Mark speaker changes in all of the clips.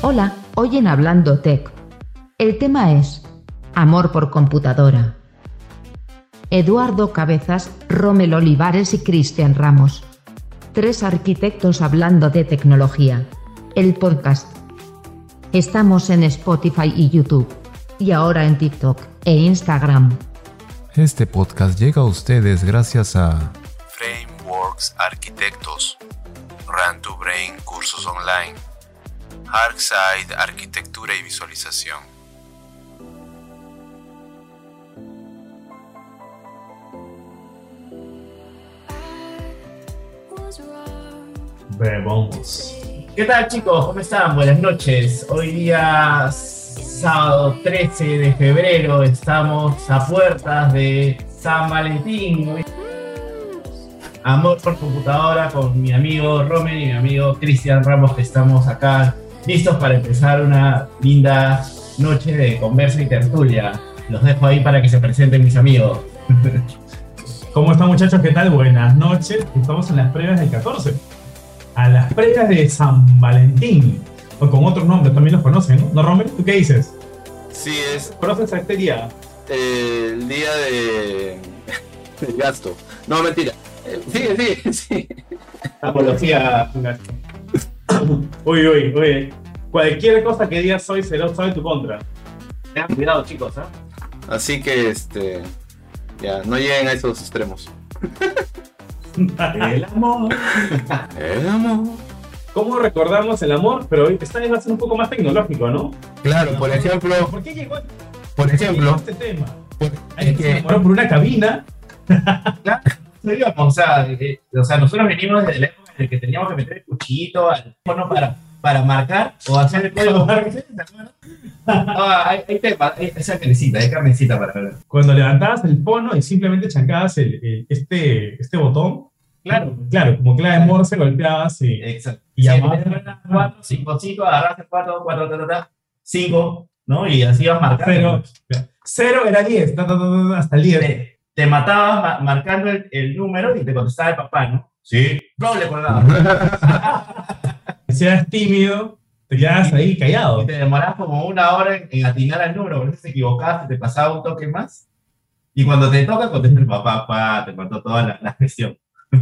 Speaker 1: Hola, hoy en Hablando Tech. El tema es Amor por computadora. Eduardo Cabezas, Romel Olivares y Cristian Ramos. Tres arquitectos hablando de tecnología. El podcast. Estamos en Spotify y YouTube. Y ahora en TikTok e Instagram.
Speaker 2: Este podcast llega a ustedes gracias a Frameworks Arquitectos, Run to Brain Cursos Online, Arcside Arquitectura y Visualización.
Speaker 3: Vamos. ¿Qué tal chicos? ¿Cómo están? Buenas noches. Hoy día sábado 13 de febrero estamos a puertas de San Valentín. Amor por computadora con mi amigo Romen y mi amigo Cristian Ramos que estamos acá listos para empezar una linda noche de conversa y tertulia. Los dejo ahí para que se presenten mis amigos.
Speaker 4: ¿Cómo están muchachos? ¿Qué tal? Buenas noches. Estamos en las previas del 14. A las previas de San Valentín. O con otros nombres, también los conocen, ¿no? ¿No, Romer? ¿Tú qué dices?
Speaker 5: Sí, es
Speaker 4: ¿Conoces este día?
Speaker 5: eh, el día de, de gasto. No, mentira. Eh, Sigue, sigue, sí.
Speaker 4: Apología. Uy, uy, uy. Cualquier cosa que digas hoy será usado en tu contra.
Speaker 3: Tengan cuidado chicos, ¿ah?
Speaker 5: Así que, este. Ya, no lleguen a esos extremos.
Speaker 4: El amor.
Speaker 5: El amor.
Speaker 4: ¿Cómo recordamos el amor? Pero hoy esta vez va a ser un poco más tecnológico, ¿no?
Speaker 5: Claro, por ejemplo,
Speaker 4: ¿Por qué llegó,
Speaker 5: por
Speaker 4: por qué llegó
Speaker 5: ejemplo,
Speaker 4: este tema?
Speaker 5: por- es
Speaker 4: se
Speaker 5: que,
Speaker 4: enamoró por una cabina.
Speaker 3: Íbamos, o sea, eh, o sea, nosotros venimos desde la época en la que teníamos que meter al teléfono para, para marcar o hacer el código. Ah, hay, hay tema, hay, esa carnecita, hay carnecita para ver.
Speaker 4: Cuando levantabas el fono y simplemente chancabas el, el- este, este botón.
Speaker 3: Claro.
Speaker 4: Claro, como clave de Morse golpeabas y.
Speaker 3: Exacto.
Speaker 4: Y
Speaker 3: Y
Speaker 4: llamabas.
Speaker 3: 4, 5, 5, agarraste 4, 4, 5, ¿no? Y así ibas marcando.
Speaker 4: Cero, cero era 10, ta, ta, ta, ta, hasta el 10.
Speaker 3: Te, te matabas ma- marcando el, el número y te contestaba el papá, ¿no? Sí. No le acordaba.
Speaker 4: Si eras tímido, te quedabas ahí callado.
Speaker 3: Y te demorabas como una hora en, en atinar al número, por eso te equivocabas, te pasaba un toque más. Y cuando te toca, contesta el papá, papá, te contó toda la, la gestión.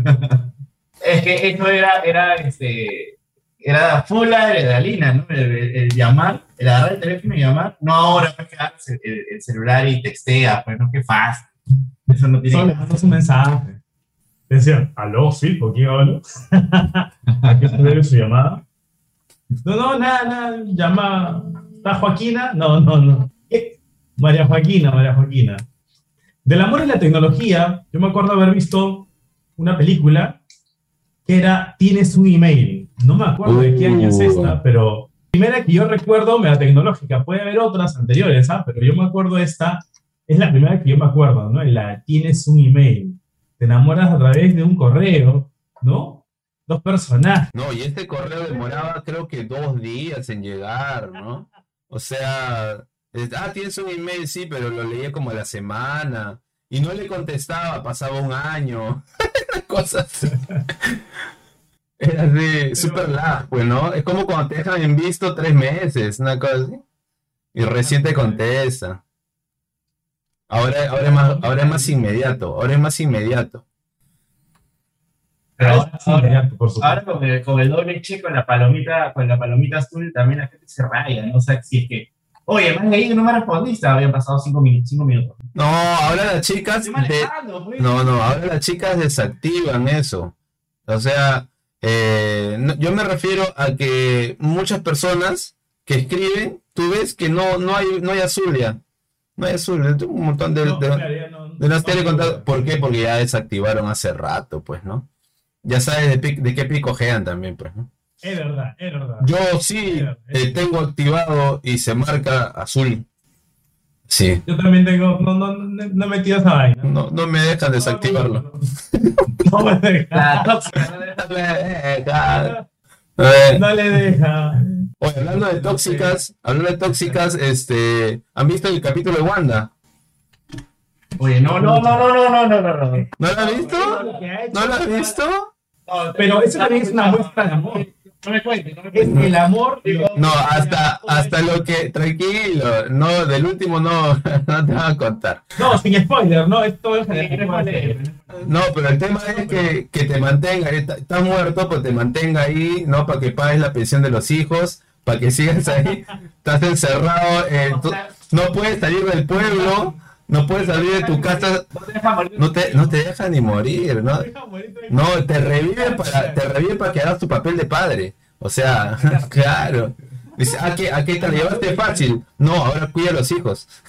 Speaker 3: es que eso era, era, este, era full adrenalina, ¿no? El, el- el llamar, el agarrar el teléfono y llamar. No ahora, pues que el, el- el celular y textea, pues no, qué fácil. Eso no tiene
Speaker 4: Solo mandas un mensaje. Decían, aló, sí, ¿con quién hablo? ¿A qué se debe su llamada? No, no, nada, nada, llama. ¿Está Joaquina? No, no, no. ¿Qué? María Joaquina, María Joaquina. Del amor y la tecnología, yo me acuerdo haber visto una película que era Tienes un email. No me acuerdo de qué año es esta, pero la primera que yo recuerdo, mega tecnológica, puede haber otras anteriores, ¿ah? pero yo me acuerdo esta, es la primera que yo me acuerdo, ¿no? La Tienes un email. Te enamoras a través de un correo, ¿no? Dos personajes.
Speaker 5: No, y este correo demoraba creo que dos días en llegar, ¿no? O sea, es- ah, tienes un email, sí, pero lo leía como a la semana. Y no le contestaba, pasaba un año. Cosas. Era así, súper lag, pues, ¿no? Es como cuando te dejan en visto tres meses, una cosa así. Y recién te contesta. Ahora, ahora, es más, ahora es más inmediato, ahora es más inmediato.
Speaker 4: Pero
Speaker 3: Ahora-
Speaker 4: ahora.
Speaker 3: Ahora con el, con el doble check, con la palomita, con la palomita azul, también la gente se raya, ¿no? O sea, si es que, oye, man, ahí no me respondiste, habían pasado cinco, minu- cinco minutos.
Speaker 5: No, ahora las chicas de-
Speaker 3: pues.
Speaker 5: No, no, ahora las chicas desactivan eso. O sea, eh, no- yo me refiero a que muchas personas que escriben, tú ves que no, no hay, no hay azul ya. No hay azul, es un montón de,
Speaker 4: No,
Speaker 5: de-
Speaker 4: claro, ya no-
Speaker 5: de las
Speaker 4: no.
Speaker 5: ¿Por qué? Porque ya desactivaron hace rato, pues, ¿no? Ya sabes de, pi- de qué picojean también, pues, ¿no?
Speaker 4: Es verdad, es verdad.
Speaker 5: Yo sí eh, tengo activado y se marca azul. Sí,
Speaker 4: Yo también tengo, no, no, no, no he metido esa vaina.
Speaker 5: no, no me dejan desactivarlo.
Speaker 4: No me deja.
Speaker 3: La tóxica, ¿no?
Speaker 5: Eh,
Speaker 4: No le deja.
Speaker 5: Oye, hablando de tóxicas, hablando de tóxicas, este, ¿han visto el capítulo de Wanda?
Speaker 3: Oye, no, no, no, no, no, no, no, no, no.
Speaker 5: ¿No lo has visto? ¿No lo has visto?
Speaker 3: No,
Speaker 4: Pero eso también es una muestra de amor.
Speaker 3: No me cuentes, no me
Speaker 4: Es
Speaker 3: cuentes.
Speaker 4: el amor.
Speaker 5: No, hasta, hasta lo que, tranquilo, no, del último no, no te van a contar.
Speaker 4: No, sin spoiler, ¿no? Es todo en general.
Speaker 3: ¿Quieres más leer?
Speaker 5: No, pero el tema es que, que te mantenga, está- estás muerto, pues te mantenga ahí, ¿no? Para que pagues la pensión de los hijos, para que sigas ahí, estás encerrado, eh, tú- no puedes salir del pueblo, no puedes salir de tu casa,
Speaker 3: No te deja morir.
Speaker 5: no te, no te dejan ni morir, ¿no? No, te revive para, te revive para que hagas tu papel de padre. O sea, claro. Dice, ¿a qué, a qué te llevaste fácil? No, ahora cuida a los hijos.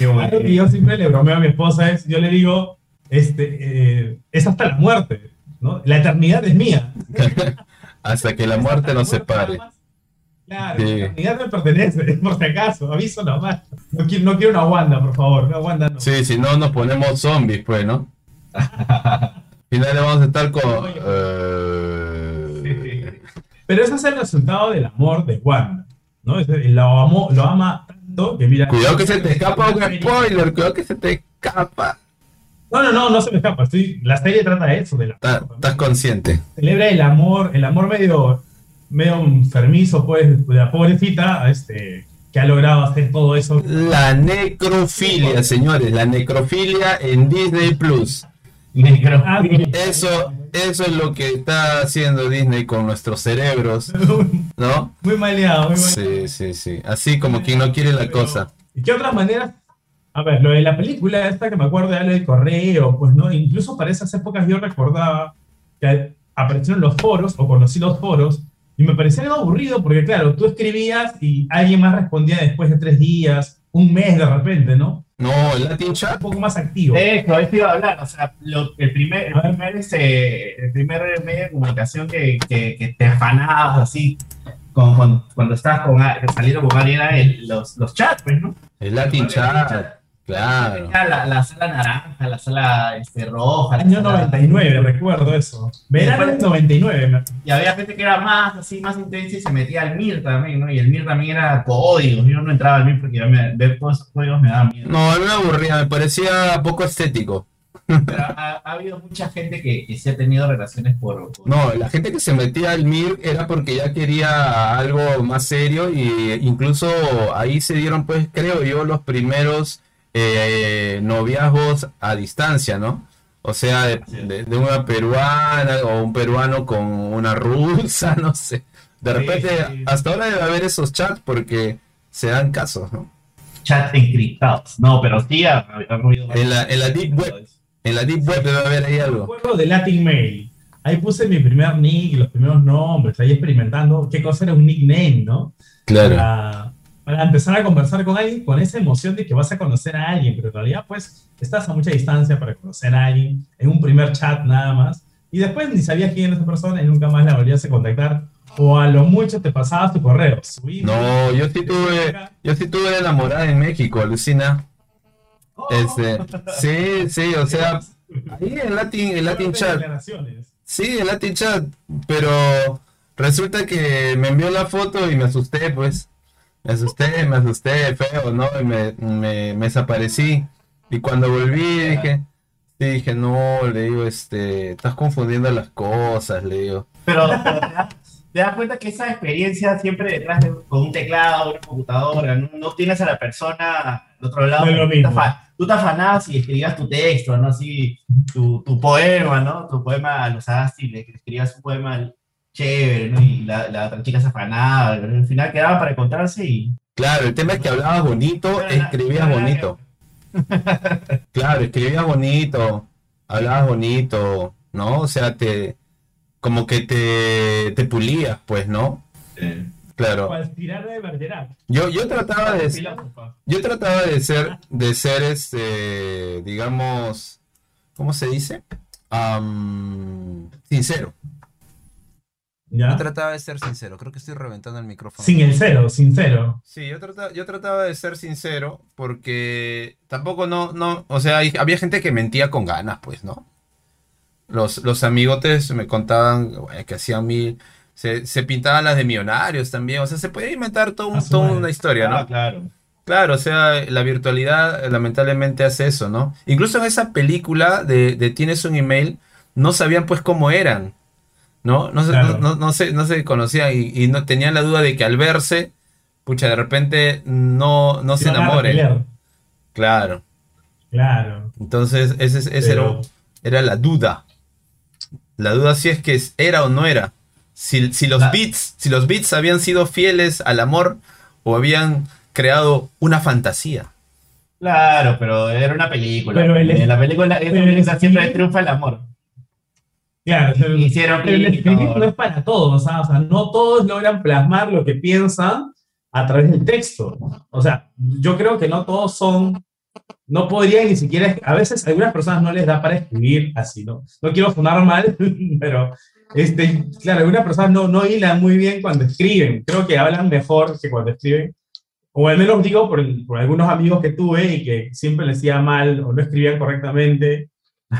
Speaker 4: Algo que yo siempre le bromeo a mi esposa es, yo le digo, este, eh, es hasta la muerte, ¿no? La eternidad es mía.
Speaker 5: Hasta que la muerte nos separe.
Speaker 4: Claro,
Speaker 5: Sí.
Speaker 4: la me pertenece, por si acaso, aviso nomás. No quiero, no quiero una Wanda, por favor, una Wanda no.
Speaker 5: Sí, si no nos ponemos zombies, pues, ¿no? Al final vamos a estar con... eh,
Speaker 4: Pero ese es el resultado del amor de Wanda, ¿no? Lo, amó, lo ama tanto que mira...
Speaker 5: Cuidado que se te escapa un spoiler, cuidado que se te escapa.
Speaker 4: No, no, no, no se me escapa. Estoy, la serie trata de eso, de la
Speaker 5: Estás consciente.
Speaker 4: celebra el amor, el amor medio, medio enfermizo, pues, de la pobrecita, este, que ha logrado hacer todo eso.
Speaker 5: La necrofilia, señores, la necrofilia en Disney Plus. Eso, eso es lo que está haciendo Disney con nuestros cerebros, ¿no?
Speaker 4: Muy maleado, muy maleado.
Speaker 5: Sí, sí, sí. Así como quien no quiere la cosa.
Speaker 4: ¿Y qué otras maneras? A ver, lo de la película esta que me acuerdo de algo del correo, pues no, incluso para esas épocas yo recordaba que aparecieron los foros o conocí los foros y me parecía algo aburrido porque claro, tú escribías y alguien más respondía después de tres días, un mes de repente, ¿no?
Speaker 5: No, el Latin
Speaker 4: Un
Speaker 5: Chat,
Speaker 4: poco más activo.
Speaker 3: De hecho, esto iba a hablar, o sea, lo- el primer, el primer, este, el primer medio de comunicación que, que, que te afanabas así, con, con- cuando estabas con, saliendo con alguien era el- los, los chats, pues, ¿no?
Speaker 5: el Latin Chat, claro.
Speaker 3: La, la sala naranja, la sala este, roja.
Speaker 4: Año
Speaker 3: sala-
Speaker 4: 99, recuerdo eso. Verano del 99. me-
Speaker 3: Y había gente que era más así, más intensa y se metía al MIR también, ¿no? Y el MIR también era códigos. Yo no entraba al MIR porque ya me- ver todos esos códigos me daba miedo.
Speaker 5: No, a mí me aburría, me parecía poco estético.
Speaker 3: Pero ha, ha habido mucha gente que, que sí ha tenido relaciones por. por-
Speaker 5: No, la gente que se metía al MIR era porque ya quería algo más serio y incluso ahí se dieron, pues, creo yo, los primeros eh, noviazgos a distancia, ¿no? O sea, de, de- de una peruana o un peruano con una rusa, no sé. De repente,
Speaker 3: sí.
Speaker 5: hasta ahora debe haber esos chats porque se dan casos, ¿no?
Speaker 3: Chats encriptados. No, pero sí ha, ha.
Speaker 5: En la, en la Deep Web, en la Deep Web debe haber ahí algo.
Speaker 4: acuerdo de Latin Mail. Ahí puse mi primer nick, los primeros nombres, ahí experimentando qué cosa era un nickname, ¿no?
Speaker 5: Claro.
Speaker 4: Para, para empezar a conversar con alguien con esa emoción de que vas a conocer a alguien, pero en realidad pues estás a mucha distancia para conocer a alguien, en un primer chat nada más, y después ni sabías quién era esa persona y nunca más la volvías a contactar, o a lo mucho te pasabas tu correo.
Speaker 5: No, yo sí tuve, yo sí tuve enamorada en México, Lucina.
Speaker 3: Oh,
Speaker 5: Este, sí, sí, o sea, ahí en Latin, en Latin chat, sí, en Latin chat, pero resulta que me envió la foto y me asusté, pues, me asusté, me asusté, feo, ¿no? Y me, me, me desaparecí. Y cuando volví dije, sí, dije, no, le digo, este, estás confundiendo las cosas, le digo.
Speaker 3: Pero, pero te, das, te das cuenta que esa experiencia siempre detrás de con un teclado, una computadora, no, no tienes a la persona al otro lado.
Speaker 4: No es lo
Speaker 3: tú, te
Speaker 4: mismo.
Speaker 3: afa- tú te afanabas y escribías tu texto, ¿no? Así, tu, tu poema, ¿no? Tu poema a los Asti, le escribías un poema chévere, ¿no? Y la, la otra chica se afanaba, pero al final quedaban para encontrarse y...
Speaker 5: Claro, el tema es que hablabas bonito, escribías bonito. Claro, escribías bonito, hablabas bonito, ¿no? O sea, te, como que te, te pulías, pues, ¿no? Claro.
Speaker 4: De Bergerac.
Speaker 5: Yo, yo trataba de,
Speaker 4: Filósofa.
Speaker 5: yo trataba de ser, de ser, este, digamos, ¿cómo se dice? Sincero.
Speaker 4: ¿Ya?
Speaker 5: Yo trataba de ser sincero. Creo que estoy reventando el micrófono.
Speaker 4: Sin el cero, sincero.
Speaker 5: Sí, yo trataba, yo trataba de ser sincero porque tampoco no, no, o sea, hay- había gente que mentía con ganas, pues, ¿no? Los, los amigotes me contaban bueno, que hacían mil, se, se pintaban las de millonarios también, o sea, se podía inventar todo un-
Speaker 4: A su
Speaker 5: toda una historia, ¿no?
Speaker 3: Ah, claro.
Speaker 5: Claro, o sea, la virtualidad eh, lamentablemente hace eso, ¿no? Incluso en esa película de, de Tienes un email, no sabían pues cómo eran. ¿No? No
Speaker 4: Claro.
Speaker 5: no, no se, no se conocían y, y no tenían la duda de que al verse, pucha, de repente no, no se enamoren.
Speaker 4: repelear.
Speaker 5: Claro.
Speaker 4: Claro.
Speaker 5: Entonces, ese, ese era,
Speaker 4: Pero-
Speaker 5: era la duda. La duda si es que es- era o no era. Si, si los
Speaker 3: La-
Speaker 5: beats, si los beats habían sido fieles al amor o habían creado una fantasía.
Speaker 3: Claro, pero era una película.
Speaker 4: Pero el-
Speaker 3: en la película, en
Speaker 4: el
Speaker 3: película siempre triunfa el amor.
Speaker 4: Claro, sea,
Speaker 3: Hicieron
Speaker 4: el no es para todos, ¿ah? o sea, no todos logran plasmar lo que piensan a través del texto. O sea, yo creo que no todos son, no podrían ni siquiera, a veces a algunas personas no les da para escribir así, ¿no? No quiero sonar mal, pero, este, claro, algunas personas no, no hilan muy bien cuando escriben, creo que hablan mejor que cuando escriben. O al menos digo por, por algunos amigos que tuve y que siempre les decía mal o no escribían correctamente.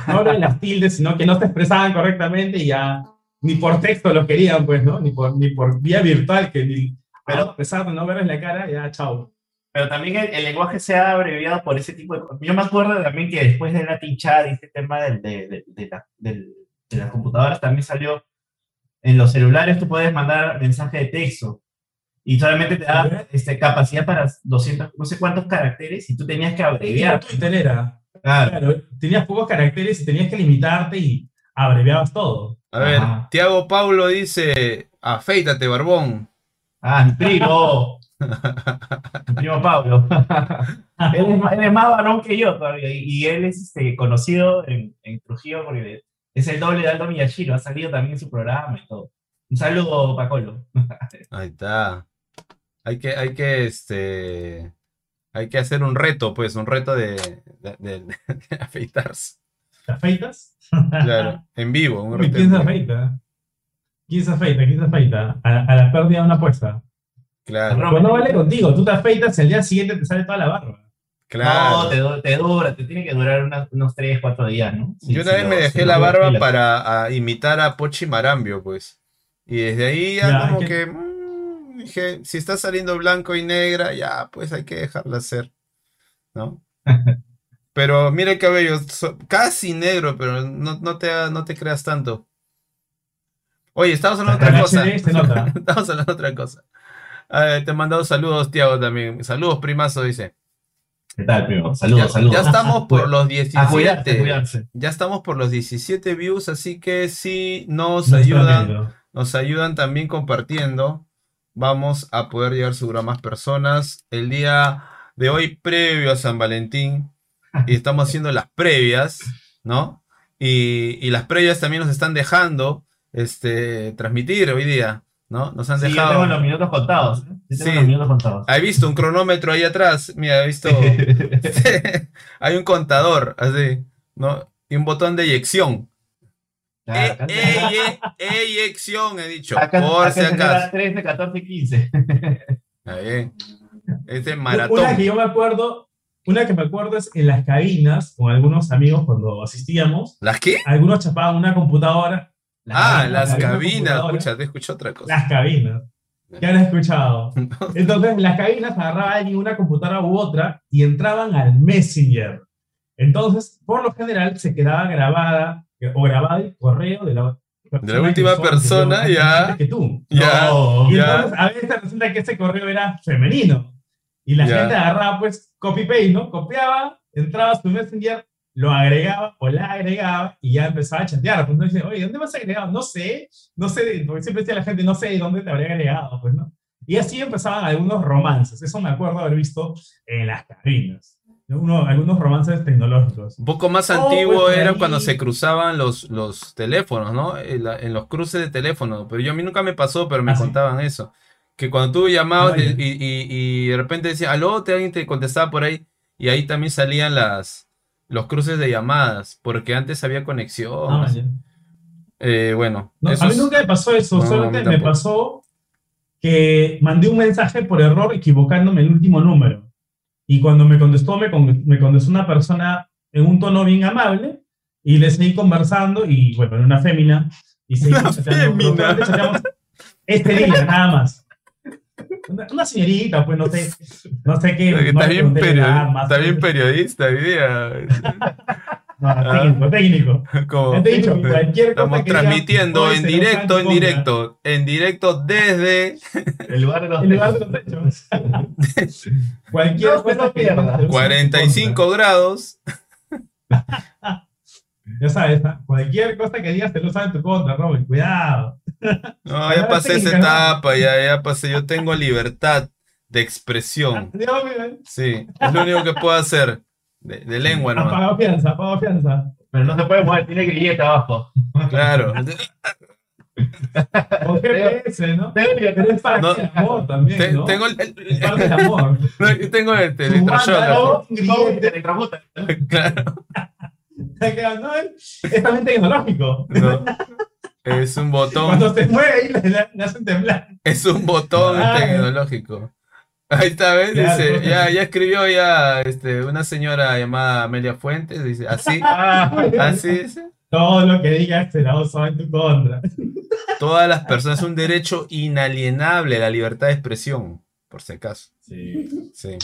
Speaker 4: No de las tildes, sino que no se expresaban correctamente y ya ni por texto los querían, pues, ¿no? Ni por, ni por vía virtual, que ni. Pero a pesar de no verles la cara, ya, chao.
Speaker 3: Pero también el, el lenguaje se ha abreviado por ese tipo de cosas. Yo me acuerdo también que después de Latin Chat y este tema del- de, de- de la- del- de las computadoras también salió en los celulares tú puedes mandar mensaje de texto y solamente te da este, capacidad para 200, no sé cuántos caracteres y tú tenías que abreviar.
Speaker 4: Twitter era.
Speaker 3: Claro.
Speaker 4: Claro, tenías pocos caracteres y tenías que limitarte y abreviabas todo.
Speaker 5: A ver,
Speaker 3: Ajá.
Speaker 5: Tiago Paulo dice, afeítate, barbón.
Speaker 3: Ah, mi primo. mi primo Pablo. él, es, más- él es más varón que yo todavía. Y, y él es este, conocido en, en Trujillo porque es el doble de Aldo Miyashiro. Ha salido también en su programa y todo. Un saludo, Pacolo.
Speaker 5: Ahí está. Hay que, hay que, este, hay que hacer un reto, pues, un reto de, de, de- de afeitarse.
Speaker 4: ¿Te afeitas?
Speaker 5: Claro, en vivo, un reto.
Speaker 4: ¿Quién se afeita? ¿Quién se afeita? ¿Quién se afeita? A, a la pérdida de una apuesta.
Speaker 5: Claro,
Speaker 4: Pues no vale contigo, tú te afeitas y al día siguiente te sale toda la barba.
Speaker 5: claro.
Speaker 3: No, te, du- te dura, te tiene que durar una- unos 3, 4 días, ¿no? Sí,
Speaker 5: Yo una
Speaker 3: sí,
Speaker 5: vez
Speaker 3: lo-
Speaker 5: me dejé la barba para a, imitar a Pochi Marambio, pues. Y desde ahí ya
Speaker 4: Ya,
Speaker 5: como
Speaker 4: que-
Speaker 5: que dije, si está saliendo blanco y negra, ya, pues hay que dejarla ser, ¿no? Pero mira el cabello, so- casi negro, pero no, no te, no te creas tanto. Oye, estamos hablando de otra cosa. Estamos hablando de otra cosa. Ver, te he mandado saludos, Tiago, también. Saludos, primazo, dice.
Speaker 3: ¿Qué tal, primo? Saludos,
Speaker 5: Ya,
Speaker 3: saludos.
Speaker 5: ya estamos por los
Speaker 3: A cuidarse, a
Speaker 5: 17.
Speaker 3: cuidarse.
Speaker 5: Ya estamos por los 17 views, así que si nos
Speaker 4: No
Speaker 5: ayudan, nos ayudan también compartiendo, vamos a poder llegar seguro a más personas. El día de hoy, previo a San Valentín, y estamos haciendo las previas, ¿no? Y, y las previas también nos están dejando este, transmitir hoy día, ¿no? Nos han
Speaker 3: Sí, yo
Speaker 5: dejado.
Speaker 3: tengo los minutos contados. ¿eh?
Speaker 5: Sí.
Speaker 3: los minutos contados.
Speaker 5: ¿Has visto un cronómetro ahí atrás? Mira, he visto. Hay un contador, así, ¿no? Y un botón de eyección.
Speaker 3: Claro,
Speaker 5: E- eyección, he dicho.
Speaker 3: acá-
Speaker 5: por
Speaker 3: acá
Speaker 5: si acaso.
Speaker 3: 13, 14, 15.
Speaker 5: Ahí. Este
Speaker 4: Una
Speaker 5: maratón.
Speaker 4: que yo me acuerdo, una que me acuerdo es en las cabinas con algunos amigos cuando asistíamos,
Speaker 5: ¿Las qué?
Speaker 4: algunos chapaban una computadora.
Speaker 5: Ah, las
Speaker 4: cabinas
Speaker 5: cabinas.
Speaker 4: computadoras.
Speaker 5: Escucha, te escucho otra cosa.
Speaker 4: Las cabinas. Ya lo he escuchado. Entonces, las cabinas agarraba alguien una computadora u otra y entraban al Messenger. Entonces, por lo general, se quedaba grabada o grababa el correo de la,
Speaker 5: De la última
Speaker 4: que
Speaker 5: persona,
Speaker 4: antes
Speaker 5: ya.
Speaker 4: Que tú.
Speaker 5: Ya.
Speaker 3: No.
Speaker 4: Y
Speaker 5: Ya.
Speaker 4: entonces, a veces resulta que ese correo era femenino. Y la
Speaker 5: Ya.
Speaker 4: gente agarraba, pues, copy-paste, ¿no? Copiaba, entraba a su Messenger, lo agregaba o la agregaba y ya empezaba a chatear. Pues no dice, oye, ¿dónde me has agregado? No sé, no sé, porque siempre decía la gente, no sé de dónde te habría agregado, pues, ¿no? Y así empezaban algunos romances. Eso me acuerdo haber visto en las cabinas. Uno, algunos romances tecnológicos.
Speaker 5: Un poco más
Speaker 4: Oh,
Speaker 5: antiguo
Speaker 4: pues,
Speaker 5: era
Speaker 4: ahí.
Speaker 5: cuando se cruzaban los, los teléfonos, ¿no? En, la- en los cruces de teléfono. Pero yo a mí nunca me pasó, pero me
Speaker 4: Ah, sí.
Speaker 5: contaban eso. Que cuando tú llamabas
Speaker 4: Ah,
Speaker 5: y,
Speaker 4: ya.
Speaker 5: y- y de repente decía, aló, te, alguien te contestaba por ahí. Y ahí también salían las, los cruces de llamadas, porque antes había conexión.
Speaker 4: Ah.
Speaker 5: Eh, bueno,
Speaker 4: No, a mí nunca me pasó eso, solamente me pasó que mandé un mensaje por error equivocándome el último número. Y cuando me contestó, me, con- me contestó una persona en un tono bien amable y le seguí conversando y bueno, era una fémina. Y seguimos chateando, este día, nada más. Una, una señorita, pues no sé, no sé qué. no
Speaker 5: está bien,
Speaker 4: nada más.
Speaker 5: está bien periodista hoy día.
Speaker 4: No, técnico, técnico.
Speaker 5: Como-
Speaker 4: Ya te he dicho, cualquier cosa
Speaker 5: Estamos
Speaker 4: que
Speaker 5: transmitiendo en directo, en directo, en directo desde
Speaker 3: El lugar de los
Speaker 4: En lugar de los hechos. cualquier
Speaker 3: No,
Speaker 4: cosa tu
Speaker 5: 45 grados.
Speaker 4: Ya sabes, ¿ah? cualquier cosa que digas te lo usan en tu contra, Robin. Cuidado.
Speaker 5: No, ya pasé esa etapa, ya, ya pasé. Yo tengo libertad de expresión. Sí, es lo único que puedo hacer. De, de lengua nomás.
Speaker 4: Apagado fianza, apagado fianza.
Speaker 3: Pero no se puede mover, tiene grillete abajo.
Speaker 5: Claro.
Speaker 4: O GPS, ¿no?
Speaker 3: Tengo que
Speaker 4: Pero es para
Speaker 5: No.
Speaker 4: el amor también,
Speaker 5: Te-
Speaker 4: ¿no?
Speaker 5: Tengo el, el-
Speaker 4: del amor.
Speaker 5: no, tengo este, el.
Speaker 4: ¿no?
Speaker 3: ¿Cómo? ¿Cómo te electrocuta?
Speaker 5: Claro.
Speaker 4: No, es es también tecnológico.
Speaker 5: No. Es un botón.
Speaker 4: Cuando se mueve ahí le, hacen temblar.
Speaker 5: Es un botón
Speaker 4: Ah.
Speaker 5: tecnológico. Ahí está, ¿ves? Dice, ya, ya escribió ya este, una señora llamada Amelia Fuentes. Dice, así, así dice.
Speaker 4: Todo lo que digas será usado en tu contra.
Speaker 5: Todas las personas, es un derecho inalienable la libertad de expresión, por si acaso.
Speaker 3: Sí.
Speaker 5: Sí.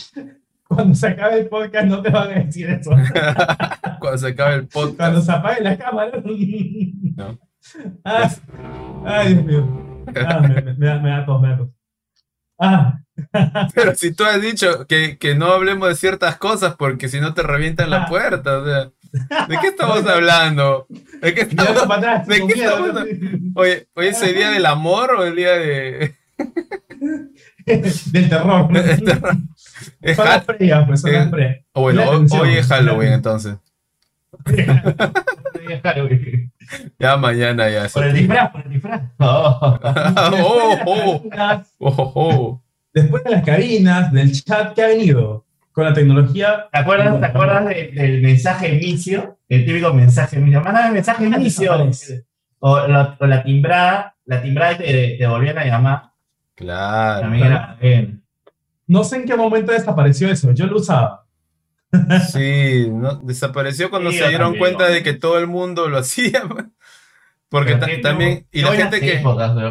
Speaker 4: Cuando se acabe el podcast no te van a decir eso.
Speaker 5: Cuando se acabe el
Speaker 4: Cuando
Speaker 5: podcast.
Speaker 4: se apague la cámara.
Speaker 5: No.
Speaker 4: Ah, ay, Dios mío. Ah, me, me- me da, me da tos, me da tos. Ah,
Speaker 5: Pero si tú has dicho que, que no hablemos de ciertas cosas porque si no te revientan la
Speaker 4: Ah.
Speaker 5: puerta, o sea, ¿de qué estamos hablando? ¿De qué estamos
Speaker 4: atrás,
Speaker 5: ¿de
Speaker 4: con
Speaker 5: qué
Speaker 4: miedo,
Speaker 5: estamos
Speaker 4: ¿no?
Speaker 5: Oye, ¿hoy es el día del amor o el día de...?
Speaker 4: Del terror.
Speaker 5: Es
Speaker 4: Son las previas, pues son
Speaker 5: eh,
Speaker 4: las previas.
Speaker 5: o bueno,
Speaker 4: La
Speaker 5: hoy, es Halloween entonces. Ya mañana ya.
Speaker 3: Por el disfraz, por el disfraz. Oh.
Speaker 5: oh, oh, oh, oh, oh.
Speaker 4: Después de las cabinas, del chat que ha venido con la tecnología.
Speaker 3: ¿Te acuerdas, ¿te acuerdas de- del mensaje inicio? El típico mensaje inicio. Mándame mensaje inicio. O la, o la timbrada, la timbrada te, te volvían a llamar.
Speaker 5: Claro.
Speaker 3: También era bien.
Speaker 4: No sé en qué momento desapareció eso. Yo lo usaba.
Speaker 5: Sí, no, desapareció cuando
Speaker 3: Sí,
Speaker 5: se dieron
Speaker 3: también.
Speaker 5: cuenta de que todo el mundo lo hacía. Porque ta- también, y la gente que,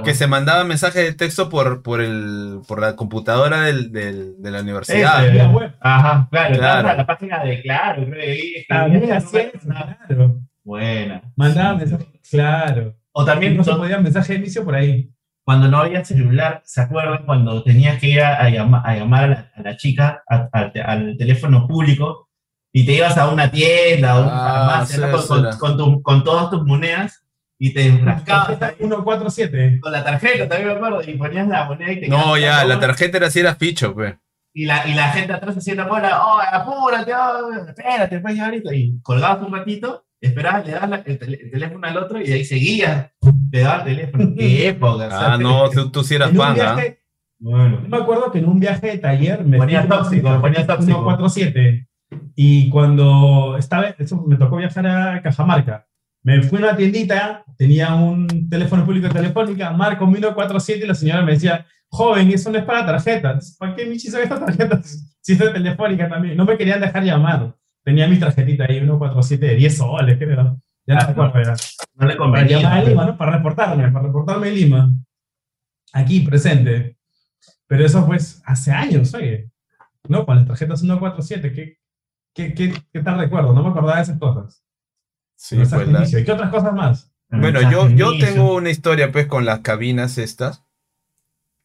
Speaker 5: que se mandaba mensajes de texto por, por, el, por la computadora del, del- de la universidad.
Speaker 3: Ese,
Speaker 4: La web.
Speaker 3: Ajá, claro,
Speaker 5: Claro.
Speaker 3: claro. la página de Claro, creo que ahí
Speaker 4: claro.
Speaker 3: Buena.
Speaker 4: Mandaba mensajes. Claro.
Speaker 3: O también
Speaker 4: no se
Speaker 3: so-
Speaker 4: podía mensaje de inicio por ahí.
Speaker 3: cuando no había celular, ¿se acuerdan cuando tenías que ir a, a llama- a llamar a la, a la chica a- a- al teléfono público y te ibas a una tienda o una
Speaker 5: Ah,
Speaker 3: farmacia
Speaker 5: sí,
Speaker 3: ¿no? con, con tu- con todas tus monedas y te enfrascabas ahí
Speaker 4: 147.
Speaker 3: con la tarjeta, también me acuerdo, y ponías la moneda y te
Speaker 5: No, ya, la tarjeta era así, era ficho, pues.
Speaker 3: y la, y la gente atrás haciendo cola, oh, apúrate, oh, espérate, pues ya ahorita, y colgabas un ratito, esperabas, le dabas la- el, el teléfono al otro y ahí seguías, te dabas el teléfono, qué época, o sea,
Speaker 5: Ah, no, tú, tú sí eras fan, ¿ah?
Speaker 4: viaje,
Speaker 3: bueno.
Speaker 4: Yo me acuerdo que en un viaje de taller me
Speaker 3: Ponía tóxico, me ponía tóxico.
Speaker 4: 147. Y cuando estaba, eso me tocó viajar a Cajamarca. Me fui a una tiendita, tenía un teléfono público de telefónica, marco 147 y la señora me decía, joven, eso no es para tarjetas. ¿Para qué me hizo esta tarjeta si es de telefónica también? No me querían dejar llamar. Tenía mi tarjetita ahí, 147 de 10 soles, creo. Ya no
Speaker 3: Ah,
Speaker 4: acuerdo, era.
Speaker 3: No le
Speaker 4: Para
Speaker 3: convenía.
Speaker 4: llamar a Lima, ¿no? Para reportarme, para reportarme en Lima. Aquí, presente. Pero eso pues hace años, oye. ¿No? Con las tarjetas 147, ¿qué, qué, qué, qué tal recuerdo? No me acordaba de esas cosas.
Speaker 5: Sí, pues la-
Speaker 4: inicio. ¿Y qué otras cosas más?
Speaker 5: Bueno, yo, yo tengo una historia pues con las cabinas estas.